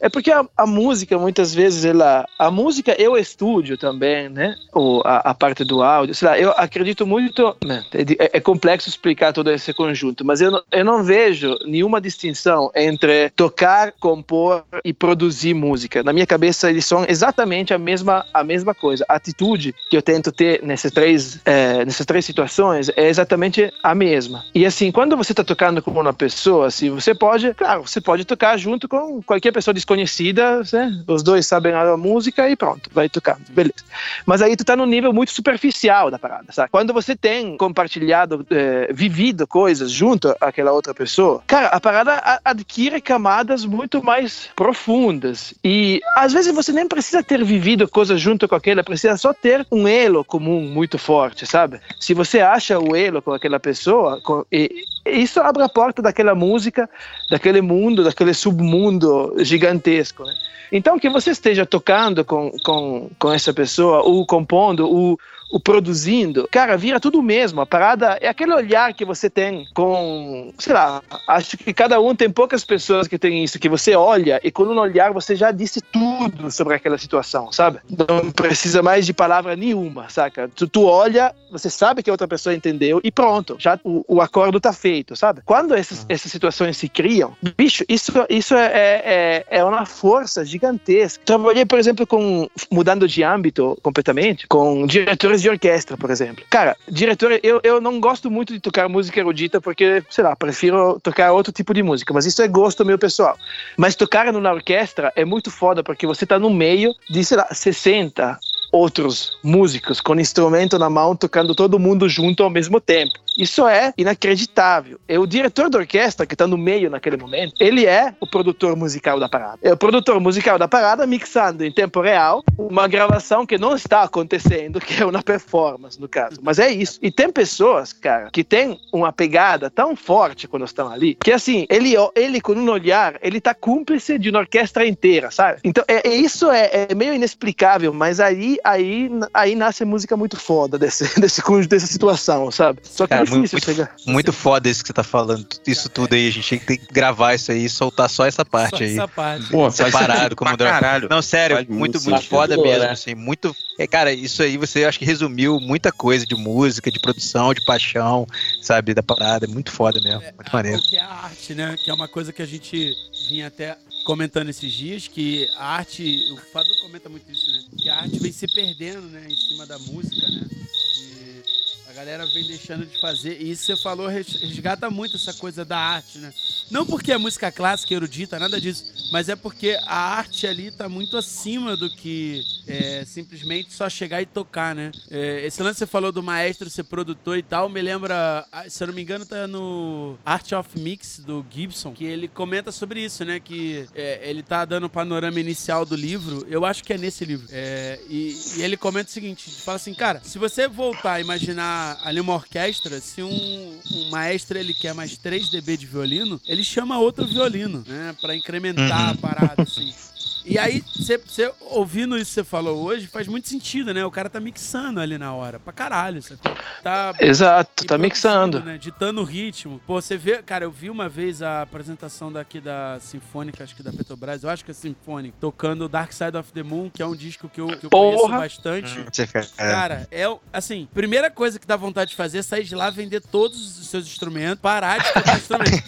é porque a, a, música, muitas vezes, ela. A música é o estúdio também, né? Ou a, a parte do áudio. Sei lá, eu acredito muito. Né? É, é, complexo explicar todo esse conjunto, mas eu não, eu não vejo nenhuma distinção entre tocar, compor e produzir música. Na minha cabeça, eles são exatamente a mesma, a mesma coisa. A atitude que eu tento ter nessas três, é, nessas três situações é exatamente a mesma. E assim, quando você está tocando com uma pessoa, assim, você pode, claro, você pode tocar junto com qualquer pessoa desconhecida, né? Os dois sabem a música e pronto, vai tocar, beleza. Mas aí tu tá num nível muito superficial da parada, sabe? Quando você tem compartilhado, é, vivido coisas junto àquela outra pessoa, cara, a parada adquire camadas muito mais profundas. E às vezes você nem precisa ter vivido coisas junto com aquela, precisa só ter um elo comum muito forte, sabe? Se você acha o elo com aquela pessoa, com, e, isso abre a porta daquela música, daquele mundo, daquele submundo gigantesco. Né? Então, que você esteja tocando com, com, com essa pessoa, ou compondo, ou o produzindo, cara, vira tudo mesmo. A parada é aquele olhar que você tem com, sei lá, acho que cada um tem poucas pessoas que tem isso, que você olha e com um olhar você já disse tudo sobre aquela situação, sabe? Não precisa mais de palavra nenhuma, saca? Tu, tu olha, você sabe que a outra pessoa entendeu e pronto, já o, o acordo tá feito, sabe? Quando essas, essas situações se criam, bicho, isso, isso é, é, é uma força gigantesca. Trabalhei, por exemplo, com, mudando de âmbito completamente, com diretores de orquestra, por exemplo. Cara, diretor, eu, eu não gosto muito de tocar música erudita porque, sei lá, prefiro tocar outro tipo de música, mas isso é gosto meu pessoal. Mas tocar na orquestra é muito foda porque você tá no meio de, sei lá, 60, outros músicos com instrumento na mão tocando todo mundo junto ao mesmo tempo. Isso é inacreditável. É o diretor da orquestra que está no meio naquele momento. Ele é o produtor musical da parada. É o produtor musical da parada mixando em tempo real uma gravação que não está acontecendo, que é uma performance no caso. Mas é isso. E tem pessoas, cara, que tem uma pegada tão forte quando estão ali, que assim, ele, ele com um olhar, ele tá cúmplice de uma orquestra inteira, sabe? Então, é, é isso é, é meio inexplicável, mas aí aí, aí nasce música muito foda desse, (laughs) desse, dessa situação, sabe? Só que é Cara, é difícil muito, chegar. Muito foda isso que você tá falando. Isso tudo aí, a gente tem que gravar isso aí e soltar só essa parte só aí. Essa parte. Pô, separado como caralho. Não, sério, faz muito, muito, muito foda boa, mesmo, né? assim. Muito. É, cara, isso aí você acho que resumiu muita coisa de música, de produção, de paixão, sabe, da parada. É muito foda mesmo. É, muito maneiro. Que é a arte, né? Que é uma coisa que a gente vinha até comentando esses dias que a arte, o Fado comenta muito isso, né? Que a arte vem se perdendo, né, em cima da música, né? De, galera vem deixando de fazer. E isso você falou resgata muito essa coisa da arte, né? Não porque é música clássica, erudita, nada disso, mas é porque a arte ali está muito acima do que é, simplesmente só chegar e tocar, né? É, esse lance que você falou do maestro ser produtor e tal, me lembra, se eu não me engano, tá no Art of Mix do Gibson, que ele comenta sobre isso, né? Que é, ele tá dando o panorama inicial do livro, eu acho que é nesse livro. É, e, e, ele comenta o seguinte: fala assim, cara, se você voltar a imaginar ali uma orquestra, se um, um maestro ele quer mais 3 dB de violino, ele chama outro violino, né? Pra incrementar uhum. a parada, assim. (laughs) E aí, você ouvindo isso que você falou hoje, faz muito sentido, né? O cara tá mixando ali na hora, pra caralho, sacou? Tá Exato, tá mixando. Né? Ditando o ritmo. Pô, você vê, cara, eu vi uma vez a apresentação daqui da Sinfônica, acho que da Petrobras, eu acho que é Sinfônica, tocando Dark Side of the Moon, que é um disco que eu, que eu conheço bastante. Hum, cara, é assim, primeira coisa que dá vontade de fazer é sair de lá, vender todos os seus instrumentos, parar de tocar instrumentos.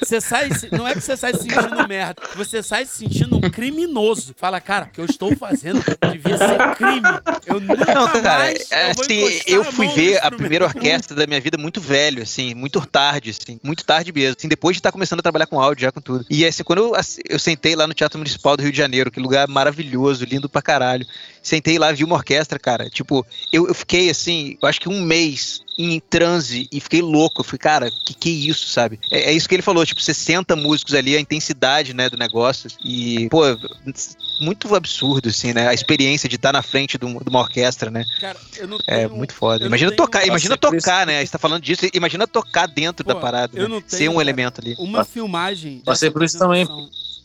Você sai, não é que você sai se sentindo merda, você sai se sentindo um crime criminoso. Fala, cara, o que eu estou fazendo devia ser crime. Eu nunca não, cara, mais é, assim, eu fui ver a primeira orquestra da minha vida muito velho, assim, muito tarde, assim, muito tarde mesmo. Assim, depois de estar começando a trabalhar com áudio já com tudo. E assim, quando eu, eu sentei lá no Teatro Municipal do Rio de Janeiro, que lugar maravilhoso, lindo pra caralho. Sentei lá, vi uma orquestra, cara. Tipo, eu, eu fiquei assim, eu acho que um mês em transe e fiquei louco. Eu falei, cara, que que é isso, sabe? É, é, isso que ele falou, tipo, 60 músicos ali, a intensidade, né, do negócio. E, pô, muito absurdo, assim, né? A experiência de estar na frente de uma orquestra, né? Cara, eu não é tenho, É muito foda. Imagina tocar, imagina tocar, né? Você tá falando disso, imagina tocar dentro pô, da parada. Eu né? não tenho, ser um cara, elemento ali. Uma filmagem. Passei por isso também.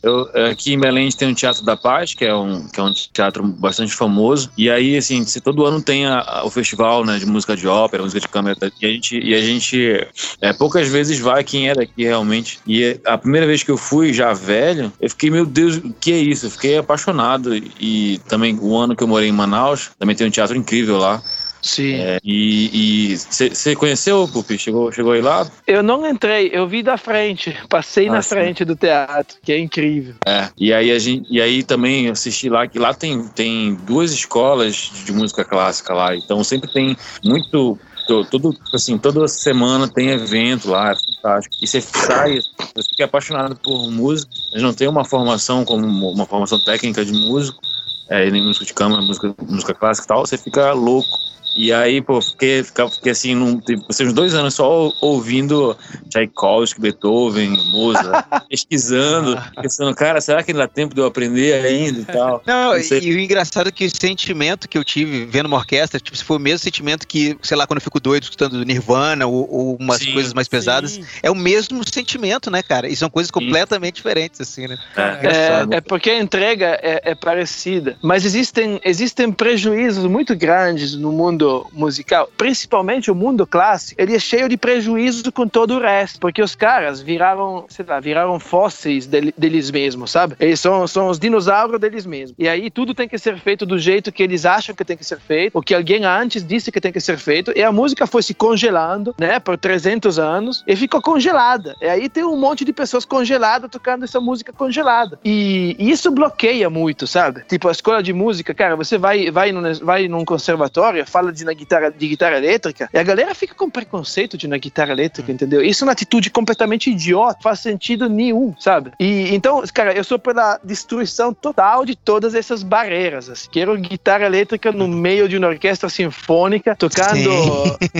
Eu, aqui em Belém a gente tem um Teatro da Paz, que é um, que é um teatro bastante famoso. E aí, assim, todo ano tem a, a, o festival né, de música de ópera, música de câmera, e a gente, e a gente é, poucas vezes vai quem é daqui realmente. E a primeira vez que eu fui, já velho, eu fiquei, meu Deus, o que é isso? Eu fiquei apaixonado. E também o ano que eu morei em Manaus, também tem um teatro incrível lá. Sim. É, e você conheceu o Pupi? Chegou, chegou aí lá? Eu não entrei, eu vi da frente, (laughs) passei ah, na sim. frente do teatro, que é incrível. É, e aí, a gente, e aí também assisti lá, que lá tem, tem duas escolas de música clássica lá, então sempre tem muito todo, assim, toda semana tem evento lá, é fantástico. E você sai, você fica apaixonado por música, mas não tem uma formação como uma formação técnica de músico, é, nem música de câmara, música, música clássica e tal, você fica louco E aí, pô, fiquei, fiquei assim, num, tipo, assim, uns dois anos só ouvindo Tchaikovsky, Beethoven, Mozart, (laughs) pesquisando, pensando, cara, será que dá tempo de eu aprender ainda e tal? Não, e o engraçado é que o sentimento que eu tive vendo uma orquestra, tipo, se foi o mesmo sentimento que, sei lá, quando eu fico doido escutando Nirvana ou, ou umas sim, coisas mais pesadas, sim. é o mesmo sentimento, né, cara? E são coisas completamente sim. diferentes, assim, né? É, é, é porque a entrega é, é parecida, mas existem, existem prejuízos muito grandes no mundo musical, principalmente o mundo clássico, ele é cheio de prejuízos com todo o resto, porque os caras viraram, sei lá, viraram fósseis deles mesmos, sabe? Eles são, são os dinossauros deles mesmos. E aí tudo tem que ser feito do jeito que eles acham que tem que ser feito, o que alguém antes disse que tem que ser feito, e a música foi se congelando, né, por 300 anos, e ficou congelada. E aí tem um monte de pessoas congeladas tocando essa música congelada. E, e isso bloqueia muito, sabe? Tipo, a escola de música, cara, você vai, vai, num, vai num conservatório, fala de, na guitarra, de guitarra elétrica, e a galera fica com preconceito de na guitarra elétrica, entendeu? Isso é uma atitude completamente idiota, faz sentido nenhum, sabe? E então, cara, eu sou pela destruição total de todas essas barreiras. Assim. Quero guitarra elétrica no meio de uma orquestra sinfônica, tocando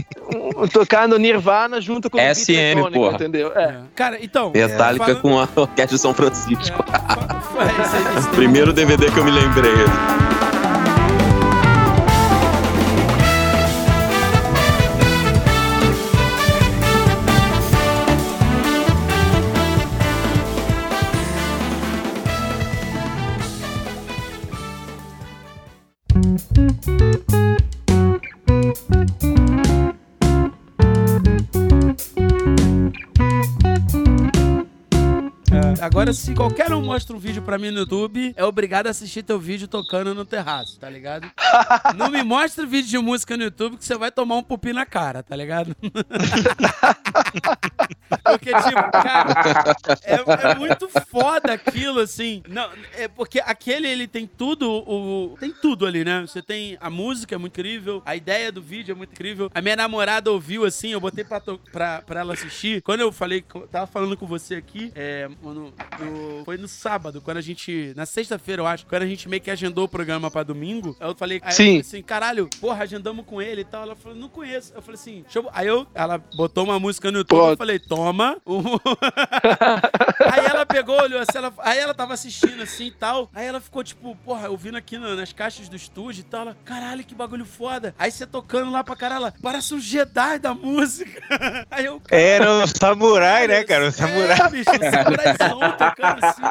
(laughs) tocando Nirvana junto com o SM, porra. entendeu? É. Cara, então. Metallica falando... com a Orquestra de São Francisco. É, (laughs) Primeiro DVD que eu me lembrei. Thank you. Agora, se qualquer um mostra um vídeo pra mim no YouTube, é obrigado a assistir teu vídeo tocando no terraço, tá ligado? (laughs) Não me mostra vídeo de música no YouTube que você vai tomar um pupi na cara, tá ligado? (laughs) porque, tipo, cara, é, é, muito foda aquilo, assim. Não, é porque aquele, ele tem tudo, o, tem tudo ali, né? Você tem a música, é muito incrível, a ideia do vídeo é muito incrível. A minha namorada ouviu, assim, eu botei pra, pra, pra ela assistir. Quando eu falei, tava falando com você aqui, é, mano, no, foi no sábado, quando a gente. Na sexta-feira, eu acho, quando a gente meio que agendou o programa pra domingo. Eu falei, aí Sim. Eu falei assim, caralho, porra, agendamos com ele e tal. Ela falou, não conheço. Eu falei assim, eu... Aí eu, ela botou uma música no YouTube, eu falei, toma. (laughs) (laughs) aí ela pegou, olhou assim, ela... aí ela tava assistindo assim e tal. Aí ela ficou, tipo, porra, ouvindo aqui nas caixas do estúdio e tal. Ela, caralho, que bagulho foda. Aí você tocando lá pra caralho, parece um Jedi da música. (laughs) Aí eu. Era um samurai, né, cara? Um samurai. É, bicho, um tocando (laughs) assim.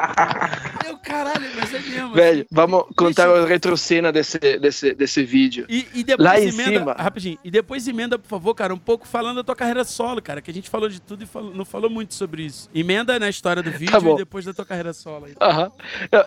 Eu, caralho, mas é mesmo. Velho, assim. vamos contar a retrocena desse, desse, desse vídeo. E, e depois Lá emenda, em cima. Rapidinho. E depois emenda, por favor, cara, um pouco falando da tua carreira solo, cara, que a gente falou de tudo e falou, não falou muito sobre isso. Emenda na história do tá vídeo tá e depois da tua carreira solo. Aham.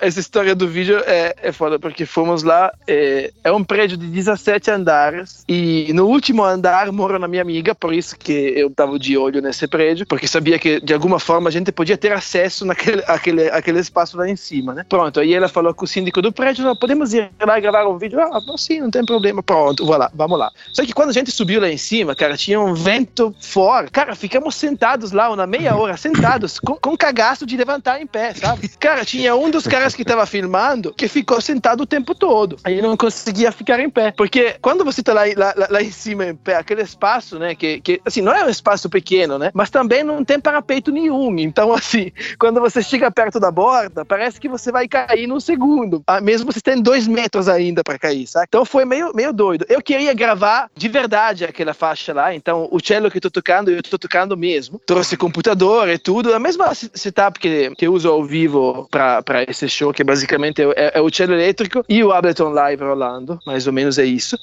Essa história do vídeo é, é foda, porque fomos lá, é, é um prédio de 17 andares, e no último andar mora na minha amiga, por isso que eu tava de olho nesse prédio, porque sabia que de alguma forma a gente podia ter acesso naquele aquele, aquele espaço lá em cima, né? Pronto, aí ela falou com o síndico do prédio, podemos ir lá gravar um vídeo? Ah, sim, não tem problema. Pronto, vou lá, vamos lá. Só que quando a gente subiu lá em cima, cara, tinha um vento forte. Cara, ficamos sentados lá, uma meia hora, sentados, com, com cagaço de levantar em pé, sabe? Cara, tinha um dos caras que tava filmando que ficou sentado o tempo todo. Aí não conseguia ficar em pé. Porque quando você tá lá, lá, lá em cima em pé, aquele espaço, né, que, que, assim, não é um espaço pequeno, né? Mas também não tem parapeito nenhum. Então, assim, quando você chega perto da borda, parece que você vai cair num segundo. Ah, mesmo você tem dois metros ainda para cair, sabe? Então foi meio, meio doido. Eu queria gravar de verdade aquela faixa lá, então o cello que eu tô tocando, eu tô tocando mesmo. Trouxe computador e tudo, a mesma setup que, que eu uso ao vivo para esse show, que basicamente é, é o cello elétrico e o Ableton Live rolando, mais ou menos é isso.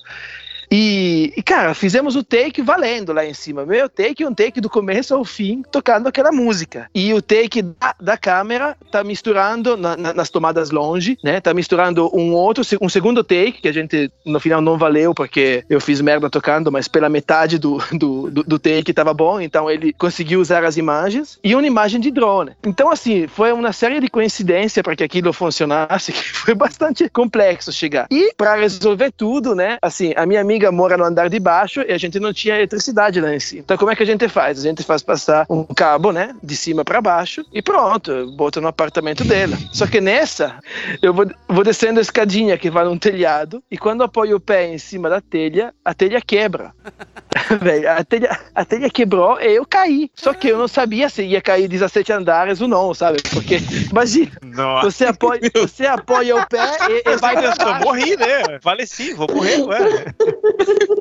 E, e, cara, fizemos o take valendo lá em cima. Meu take, um take do começo ao fim, tocando aquela música. E o take da, da câmera tá misturando na, na, nas tomadas longe, né? Tá misturando um outro, um segundo take, que a gente no final não valeu porque eu fiz merda tocando, mas pela metade do, do, do, do take tava bom, então ele conseguiu usar as imagens e uma imagem de drone. Então, assim, foi uma série de coincidências para que aquilo funcionasse, (laughs) que foi bastante complexo chegar. E para resolver tudo, né? Assim, a minha amiga amiga mora no andar de baixo e a gente não tinha eletricidade lá em cima. Então como é que a gente faz? A gente faz passar um cabo, né, de cima para baixo e pronto, bota no apartamento dela. (laughs) Só que nessa, eu vou, vou descendo a escadinha que vai no telhado e quando apoio o pé em cima da telha, a telha quebra. (laughs) Velho, a telha, a telha quebrou e eu caí. Só que eu não sabia se ia cair 17 andares ou não, sabe? Porque, imagina, Nossa. você apoia, você apoia o pé e, e vai Eu morri, né? Faleci, vou morrer, ué.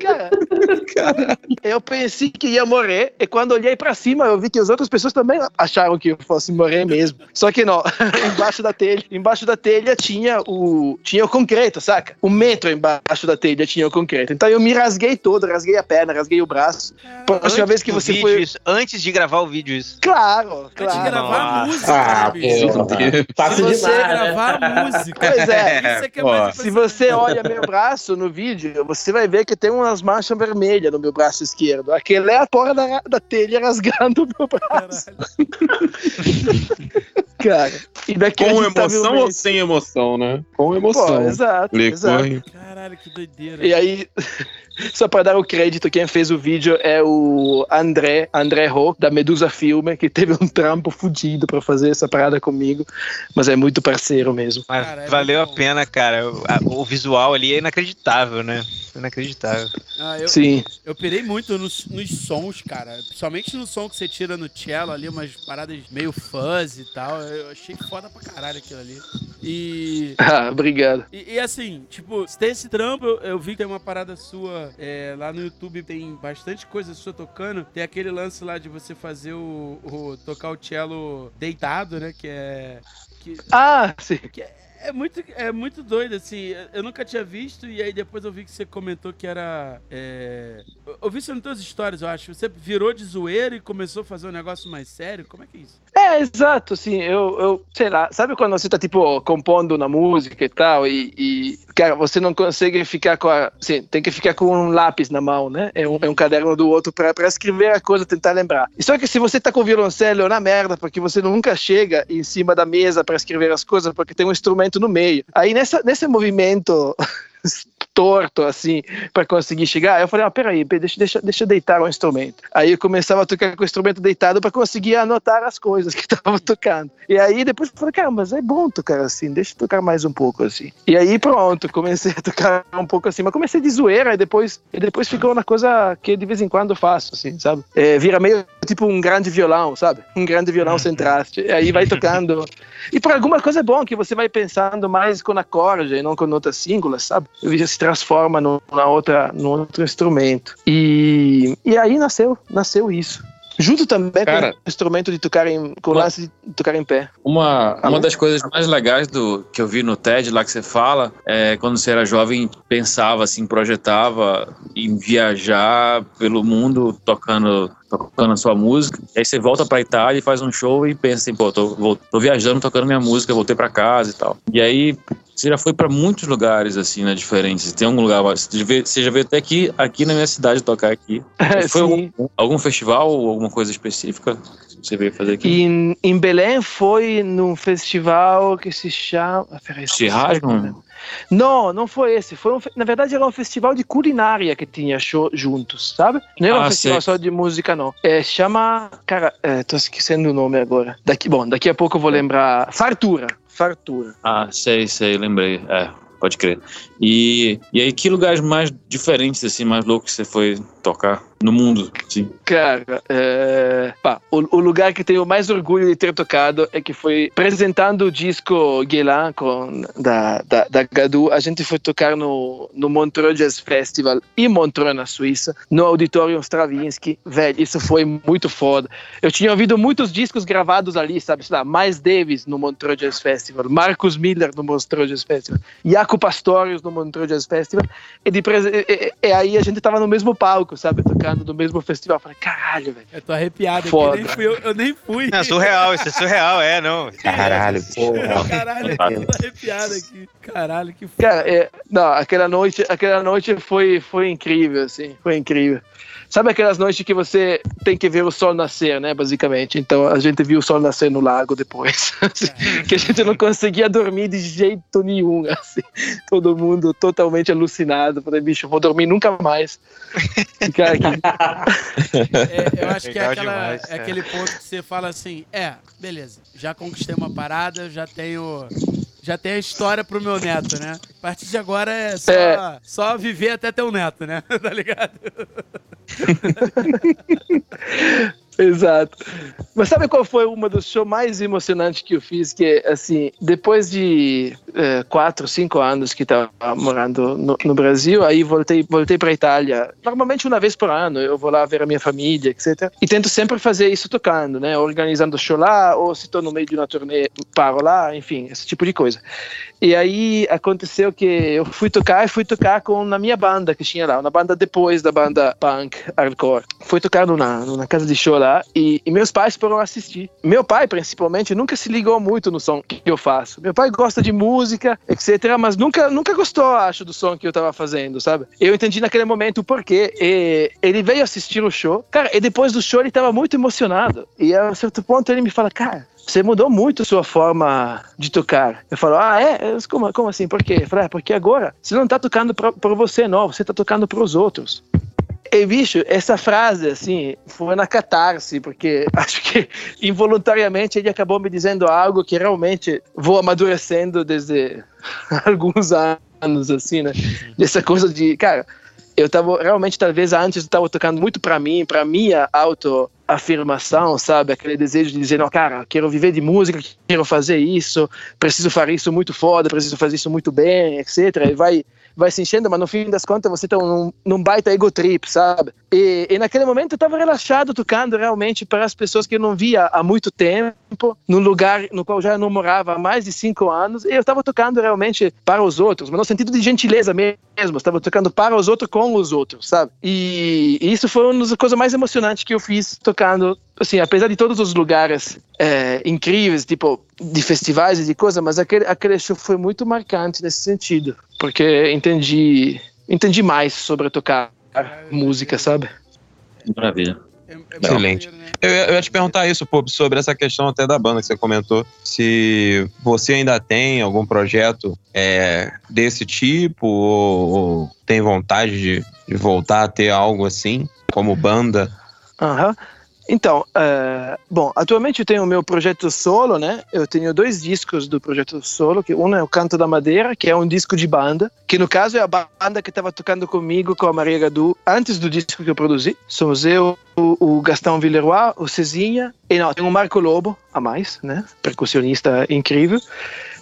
Cara, eu pensei que ia morrer e quando olhei pra cima eu vi que as outras pessoas também acharam que eu fosse morrer mesmo. Só que não, (laughs) embaixo da telha, embaixo da telha tinha o tinha o concreto, saca? Um metro embaixo da telha tinha o concreto. Então eu me rasguei todo, rasguei a perna, rasguei o braço. Próxima vez que você foi, isso, antes de gravar o vídeo isso. claro, Antes de claro. gravar a Nossa. música, Ah, né, bicho? porra. Se você demais, né? gravar a música. Pois é. Isso é que é Pô. mais Se você olha meu braço no vídeo, você vai ver que tem umas manchas vermelhas no meu braço esquerdo. Aquele é a porra da, da telha rasgando o meu braço. (laughs) Cara, e daqui Com tá emoção ou sem emoção, né? Com emoção. Pô, exato, exato. Licor. Caralho, que doideira. E aí, (laughs) só para dar o crédito, quem fez o vídeo é o André, André Ho, da Medusa Filme, que teve um trampo fudido para fazer essa parada comigo, mas é muito parceiro mesmo. É valeu a pena, cara. O, a- o visual ali é inacreditável, né? Inacreditável. Ah, eu, Sim. eu pirei muito nos, nos sons, cara. Principalmente no som que você tira no cello ali, umas paradas meio fuzz e tal. Eu achei foda pra caralho aquilo ali. E. (laughs) Ah, obrigado. E, e assim, tipo, se tem esse trampo, eu, eu vi que tem uma parada sua é, lá no YouTube, tem bastante coisa sua tocando. Tem aquele lance lá de você fazer o, o- tocar o cello deitado, né? Que é. Que, Ah, sim. é muito, é muito doido, assim. Eu nunca tinha visto, e aí depois eu vi que você comentou que era. É... Eu- vi isso nas tuas histórias, eu acho. Você virou de zoeira e começou a fazer um negócio mais sério? Como é que é isso? É, exato, assim, eu, eu, sei lá, sabe quando você tá, tipo, compondo na música e tal, e, e, cara, você não consegue ficar com a, assim, tem que ficar com um lápis na mão, né, é um, é um caderno do outro pra, pra escrever a coisa, tentar lembrar. E só que se você tá com o violoncelo, na merda, porque você nunca chega em cima da mesa pra escrever as coisas, porque tem um instrumento no meio. Aí, nessa, nesse movimento... (laughs) torto assim para conseguir chegar. Eu falei, ah, peraí, pe- deixa, deixa, deixa eu deitar o instrumento. Aí eu começava a tocar com o instrumento deitado para conseguir anotar as coisas (laughs) que estavam tocando. E aí depois eu falei, cara, mas é bom tocar assim, deixa eu tocar mais um pouco assim. E aí pronto, comecei a tocar um pouco assim, mas comecei de zoeira e depois, e depois ficou uma coisa que de vez em quando eu faço, assim, sabe? É, vira meio tipo um grande violão, sabe? Um grande violão sem traste. E aí vai tocando. E por alguma coisa é bom que você vai pensando mais com acorde e não com notas síngulas, sabe? E se transforma no, na outra, no outro instrumento. E, e aí nasceu, nasceu isso. Junto também Cara. com o instrumento de tocar em, com o lance de tocar em pé. Uma, uma das coisas mais legais do que eu vi no TED lá que você fala é quando você era jovem pensava assim projetava em viajar pelo mundo tocando tocando a sua música aí você volta pra Itália e faz um show e pensa assim pô tô, vou- tô viajando tocando minha música voltei pra casa e tal e aí você já foi pra muitos lugares assim né diferentes tem algum lugar você já veio, você já veio até aqui aqui na minha cidade tocar aqui (laughs) foi Sim. algum, algum festival ou alguma coisa específica que você veio fazer aqui em, em Belém foi num festival que se chama. Chirrasco? Não, não foi esse. Foi um, na verdade, era um festival de culinária que tinha show juntos, sabe? Não era um Ah, festival sei. só de música, não. É, chama. Cara, é, tô esquecendo o nome agora. Daqui, bom, daqui a pouco eu vou lembrar. Fartura. Fartura. Ah, sei, sei, lembrei. É, pode crer. E, e aí, que lugares mais diferentes, assim, mais loucos você foi tocar no mundo? Sim. Cara, é, pá, o, o lugar que tenho mais orgulho de ter tocado é que foi apresentando o disco Guelan com, da, da, da Gadu. A gente foi tocar no, no Montreux Jazz Festival em Montreux, na Suíça, no Auditorium Stravinsky. Velho, isso foi muito foda. Eu tinha ouvido muitos discos gravados ali, sabe? Sei lá, Miles Davis no Montreux Jazz Festival, Marcus Miller no Montreux Jazz Festival, Jaco Pastorius no Montreux Jazz Festival. E, de e- e aí a gente tava no mesmo palco, sabe? Tocando no mesmo festival. Eu Falei, caralho, velho. Eu tô arrepiado Foda. aqui, nem fui, eu, eu nem fui. Não, surreal, isso é surreal, é, não. (laughs) Caralho, porra. Caralho, eu tô arrepiado aqui. Caralho, que foda. Cara, é, não, aquela noite, aquela noite foi, foi incrível, assim, foi incrível. Sabe aquelas noites que você tem que ver o sol nascer, né? Basicamente. Então a gente viu o sol nascer no lago depois. (laughs) que a gente não conseguia dormir de jeito nenhum. (laughs) Assim. Todo mundo totalmente alucinado. Falei, bicho, vou dormir nunca mais. Ficar aqui. (laughs) É, eu acho que é, aquela, demais, é aquele ponto que você fala assim: é, beleza, já conquistei uma parada, já tenho já tem a história pro meu neto, né? A partir de agora é só, é. só viver até ter um neto, né? (laughs) tá ligado? (laughs) Exato. Mas sabe qual foi uma dos shows mais emocionantes que eu fiz? Que, assim, depois de é, quatro, cinco anos que estava morando no, no, Brasil, aí voltei, voltei para Itália. Normalmente uma vez por ano eu vou lá ver a minha família, etc. E tento sempre fazer isso tocando, né? Organizando show lá, ou se estou no meio de uma turnê, paro lá, enfim, esse tipo de coisa. E aí aconteceu que eu fui tocar e fui tocar com na minha banda que tinha lá, uma banda depois da banda punk, hardcore. Fui tocar numa, numa casa de show lá e, e, meus pais foram assistir. Meu pai, principalmente, nunca se ligou muito no som que eu faço. Meu pai gosta de música, etc., mas nunca, nunca gostou, acho, do som que eu tava fazendo, sabe? Eu entendi naquele momento o porquê. E ele veio assistir o show, cara, e depois do show ele tava muito emocionado. E a certo ponto ele me fala, cara, você mudou muito sua forma de tocar. Eu falo, ah, é? Como, como assim? Por quê? Eu falo, é, porque agora você não está tocando para você, não, você está tocando para os outros. E, bicho, essa frase, assim, foi na catarse, porque (laughs) acho que involuntariamente ele acabou me dizendo algo que realmente vou amadurecendo desde (laughs) alguns anos, assim, né? Dessa coisa de, cara, eu tava realmente talvez antes eu tava tocando muito para mim, para minha autoafirmação, sabe? Aquele desejo de dizer, não, cara, quero viver de música, quero fazer isso, preciso fazer isso muito foda, preciso fazer isso muito bem, etc. E vai vai se enchendo, mas no fim das contas você tá num, num baita ego trip, sabe? E, e naquele momento eu tava relaxado tocando realmente para as pessoas que eu não via há muito tempo, num lugar no qual já não morava há mais de cinco anos, e eu tava tocando realmente para os outros, mas no sentido de gentileza mesmo, estava tocando para os outros com os outros, sabe? E, e isso foi uma das coisas mais emocionantes que eu fiz tocando assim, apesar de todos os lugares é, incríveis, tipo, de festivais e de coisas, mas aquele, aquele show foi muito marcante nesse sentido porque entendi, entendi mais sobre tocar música, sabe? Maravilha. É, é Excelente. Né? Eu, eu ia te perguntar isso, pô, sobre essa questão até da banda que você comentou. Se você ainda tem algum projeto é, desse tipo ou, ou, tem vontade de, de voltar a ter algo assim, como banda? Aham. Uhum. Então, uh, bom, atualmente eu tenho o meu projeto solo, né? Eu tenho dois discos do projeto solo, que um é o Canto da Madeira, que é um disco de banda, que no caso é a banda que estava tocando comigo com a Maria Gadu antes do disco que eu produzi. Somos eu, o, o Gastão Villeroy, o Cezinha, e não, tem o Marco Lobo a mais, né? Percussionista incrível.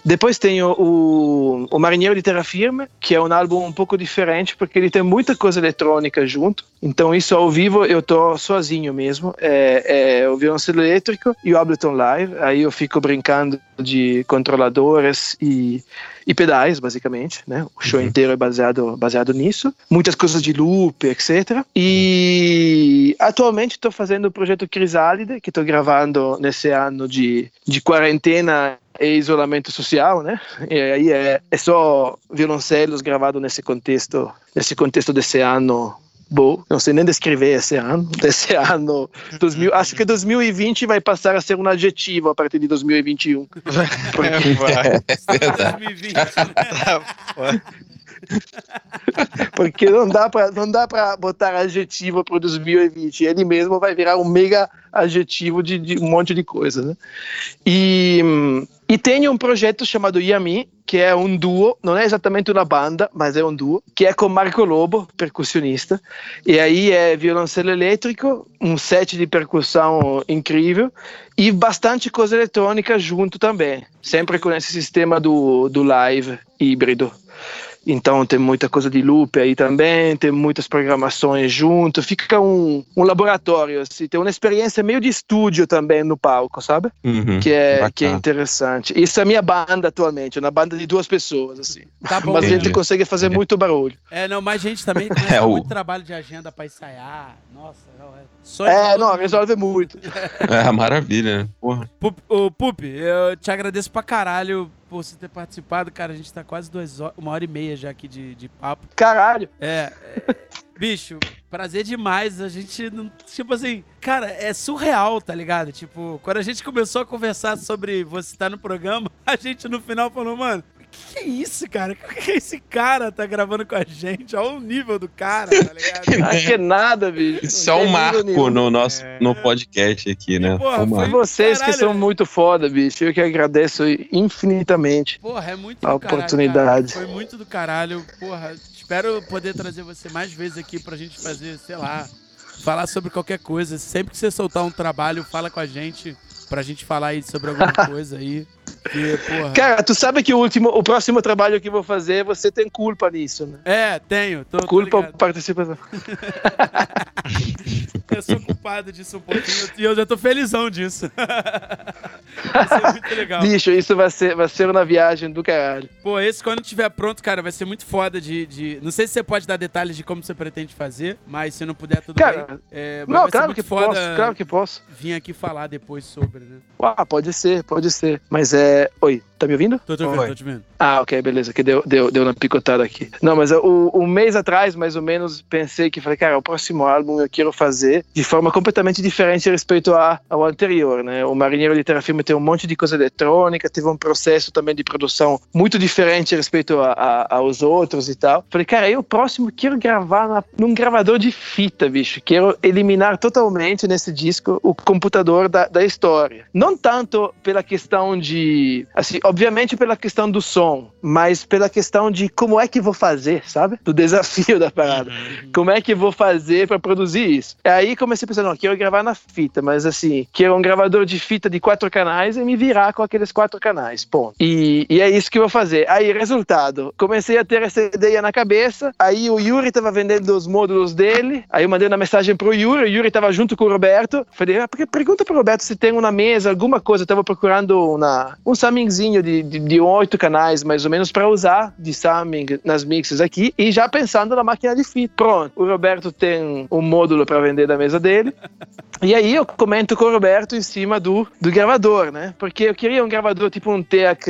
Depois tem o, o Marinheiro de Terra Firme, que é um álbum um pouco diferente, porque ele tem muita coisa eletrônica junto. Então, isso ao vivo eu tô sozinho mesmo. É, é o violoncelo elétrico e o Ableton Live. Aí eu fico brincando de controladores e, e pedais, basicamente. Né? O show uhum. inteiro é baseado, baseado nisso. Muitas coisas de loop, etc. E atualmente estou fazendo o projeto Crisálide, que estou gravando nesse ano de, de quarentena e isolamento social, né? E aí é, é só violoncelos gravados nesse contexto, nesse contexto desse ano bom, não sei nem descrever esse ano, (laughs) desse ano 2000, acho que 2020 vai passar a ser um adjetivo a partir de 2021. Porque... (laughs) É, é 2020. (laughs) Porque não dá para não dá para botar adjetivo para 2020. Ele mesmo vai virar um mega adjetivo de, de um monte de coisa, né? E e tenho um projeto chamado Yami, que é um duo, não é exatamente uma banda, mas é um duo, que é com Marco Lobo, percussionista. E aí é violoncelo elétrico, um set de percussão incrível e bastante coisa eletrônica junto também, sempre com esse sistema do, do live híbrido. Então tem muita coisa de loop aí também, tem muitas programações junto, fica um, um laboratório, assim, tem uma experiência meio de estúdio também no palco, sabe? Uhum, que, é, que é interessante. Isso é a minha banda atualmente, uma banda de duas pessoas, assim. Tá bom, Mas a gente consegue fazer Entendi. muito barulho. É, não, mas a gente também (laughs) tem é, muito trabalho de agenda para ensaiar. Nossa, não, é. Só é, não, resolve muito. (laughs) é, maravilha, né? Porra. Pup, oh, Pup, eu te agradeço pra caralho por você ter participado. Cara, a gente tá quase duas horas, uma hora e meia já aqui de, de papo. Caralho! É, é, bicho, prazer demais. A gente não. Tipo assim, cara, é surreal, tá ligado? Tipo, quando a gente começou a conversar sobre você estar no programa, (laughs) a gente no final falou, mano, que, que é isso, cara? O que, esse cara tá gravando com a gente? Olha o nível do cara, tá ligado? (laughs) Acho que é nada, bicho. Isso é um marco no nosso é. no podcast aqui, né? porra, foi vocês caralho, que são muito foda, bicho. Eu que agradeço infinitamente porra, é muito a oportunidade. Caralho, foi muito do caralho. Porra, espero poder trazer você mais vezes aqui pra gente fazer, sei lá, falar sobre qualquer coisa. Sempre que você soltar um trabalho, fala com a gente pra gente falar aí sobre alguma (laughs) coisa aí. Que, Cara, tu sabe que o último, o próximo trabalho que eu vou fazer, você tem culpa nisso, né? É, tenho. Tô, culpa tô participação. (laughs) eu sou culpado disso um pouquinho e eu já tô felizão disso. (laughs) vai ser muito legal. Bicho, isso vai ser, vai ser uma viagem do caralho. Pô, esse quando tiver pronto, cara, vai ser muito foda de, de... Não sei se você pode dar detalhes de como você pretende fazer, mas se não puder, tudo cara, bem. É, não, claro que posso, claro que posso. Vim aqui falar depois sobre, né? Ah, pode ser, pode ser. Mas é. Oi, Tá me ouvindo? Tô te ouvindo, Oi. tô te ouvindo. Ah, ok, beleza, que deu, deu, deu uma picotada aqui. Não, mas o, um mês atrás, mais ou menos, pensei que falei, cara, o próximo álbum eu quero fazer de forma completamente diferente respeito a, ao anterior, né? O Marinheiro Litera Filme tem um monte de coisa eletrônica, teve um processo também de produção muito diferente respeito a, a, aos outros e tal. Falei, cara, eu o próximo quero gravar na, num gravador de fita, bicho. Quero eliminar totalmente nesse disco o computador da, da história. Não tanto pela questão de, assim, obviamente pela questão do som, mas pela questão de como é que vou fazer, sabe? Do desafio (laughs) da parada. Uhum. Como é que vou fazer para produzir isso? Aí comecei a pensar, não, quero gravar na fita, mas assim, quero um gravador de fita de quatro canais e me virar com aqueles quatro canais, ponto. E, e é isso que eu vou fazer. Aí, resultado, comecei a ter essa ideia na cabeça, aí o Yuri tava vendendo os módulos dele, aí eu mandei uma mensagem pro Yuri, o Yuri tava junto com o Roberto, falei, ah, pergunta pro Roberto se tem uma mesa, alguma coisa, eu tava procurando uma, um samingzinho de, de, de oito canais, mais ou menos, para usar de summing nas mixes aqui e já pensando na máquina de fita. Pronto, o Roberto tem um módulo para vender da mesa dele. E aí eu comento com o Roberto em cima do, do gravador, né? Porque eu queria um gravador tipo um TEC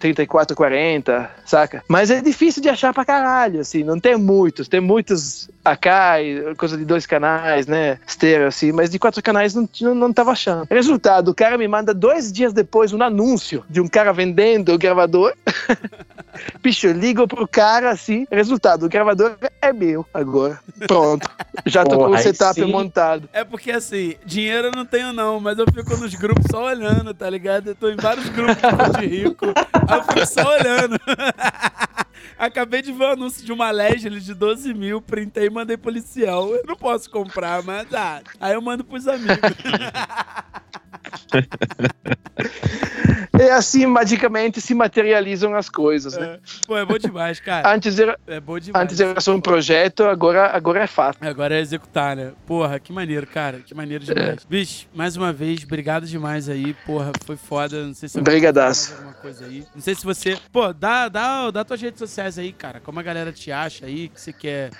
3440, saca? Mas é difícil de achar pra caralho, assim, não tem muitos. Tem muitos AK, coisa de dois canais, né? Stereo, assim, mas de quatro canais não, não, não tava achando. Resultado, o cara me manda dois dias depois um anúncio de um cara vendendo o gravador. (laughs) Bicho, eu ligo pro cara assim, resultado, o gravador é meu agora. Pronto. Já tô Porra, com o setup sim. montado. É porque assim, dinheiro eu não tenho não, mas eu fico nos grupos só olhando, tá ligado? Eu tô em vários grupos de rico, aí eu fico só olhando. (laughs) Acabei de ver o um anúncio de uma Legend de 12 mil, printei e mandei policial. Eu não posso comprar, mas ah, aí eu mando pros amigos. (laughs) (laughs) É assim, magicamente se materializam as coisas, né? É. Pô, é bom demais, cara. Antes era, é bom demais. Antes era só um projeto, agora, agora é fato. Agora é executar, né? Porra, que maneiro, cara. Que maneiro demais. É. Bicho, mais uma vez, obrigado demais aí. Porra, foi foda. Não sei se Brigadaço. alguma coisa aí. Não sei se você. Pô, dá, dá, dá tuas redes sociais aí, cara. Como a galera te acha aí, que você quer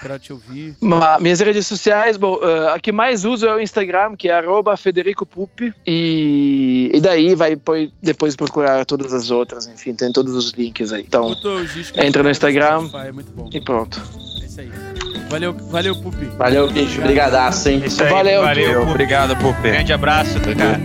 para te ouvir? Minhas redes sociais, bom, uh, a que mais uso é o Instagram, que é @federicopupi e, e daí vai depois procurar todas as outras, enfim, tem todos os links aí. Então, entra no Instagram é e pronto. É isso aí. Valeu, valeu, Pupi. Valeu, bicho. Obrigadaço, hein? Valeu, valeu. Obrigado, Pupi. Grande abraço, cara.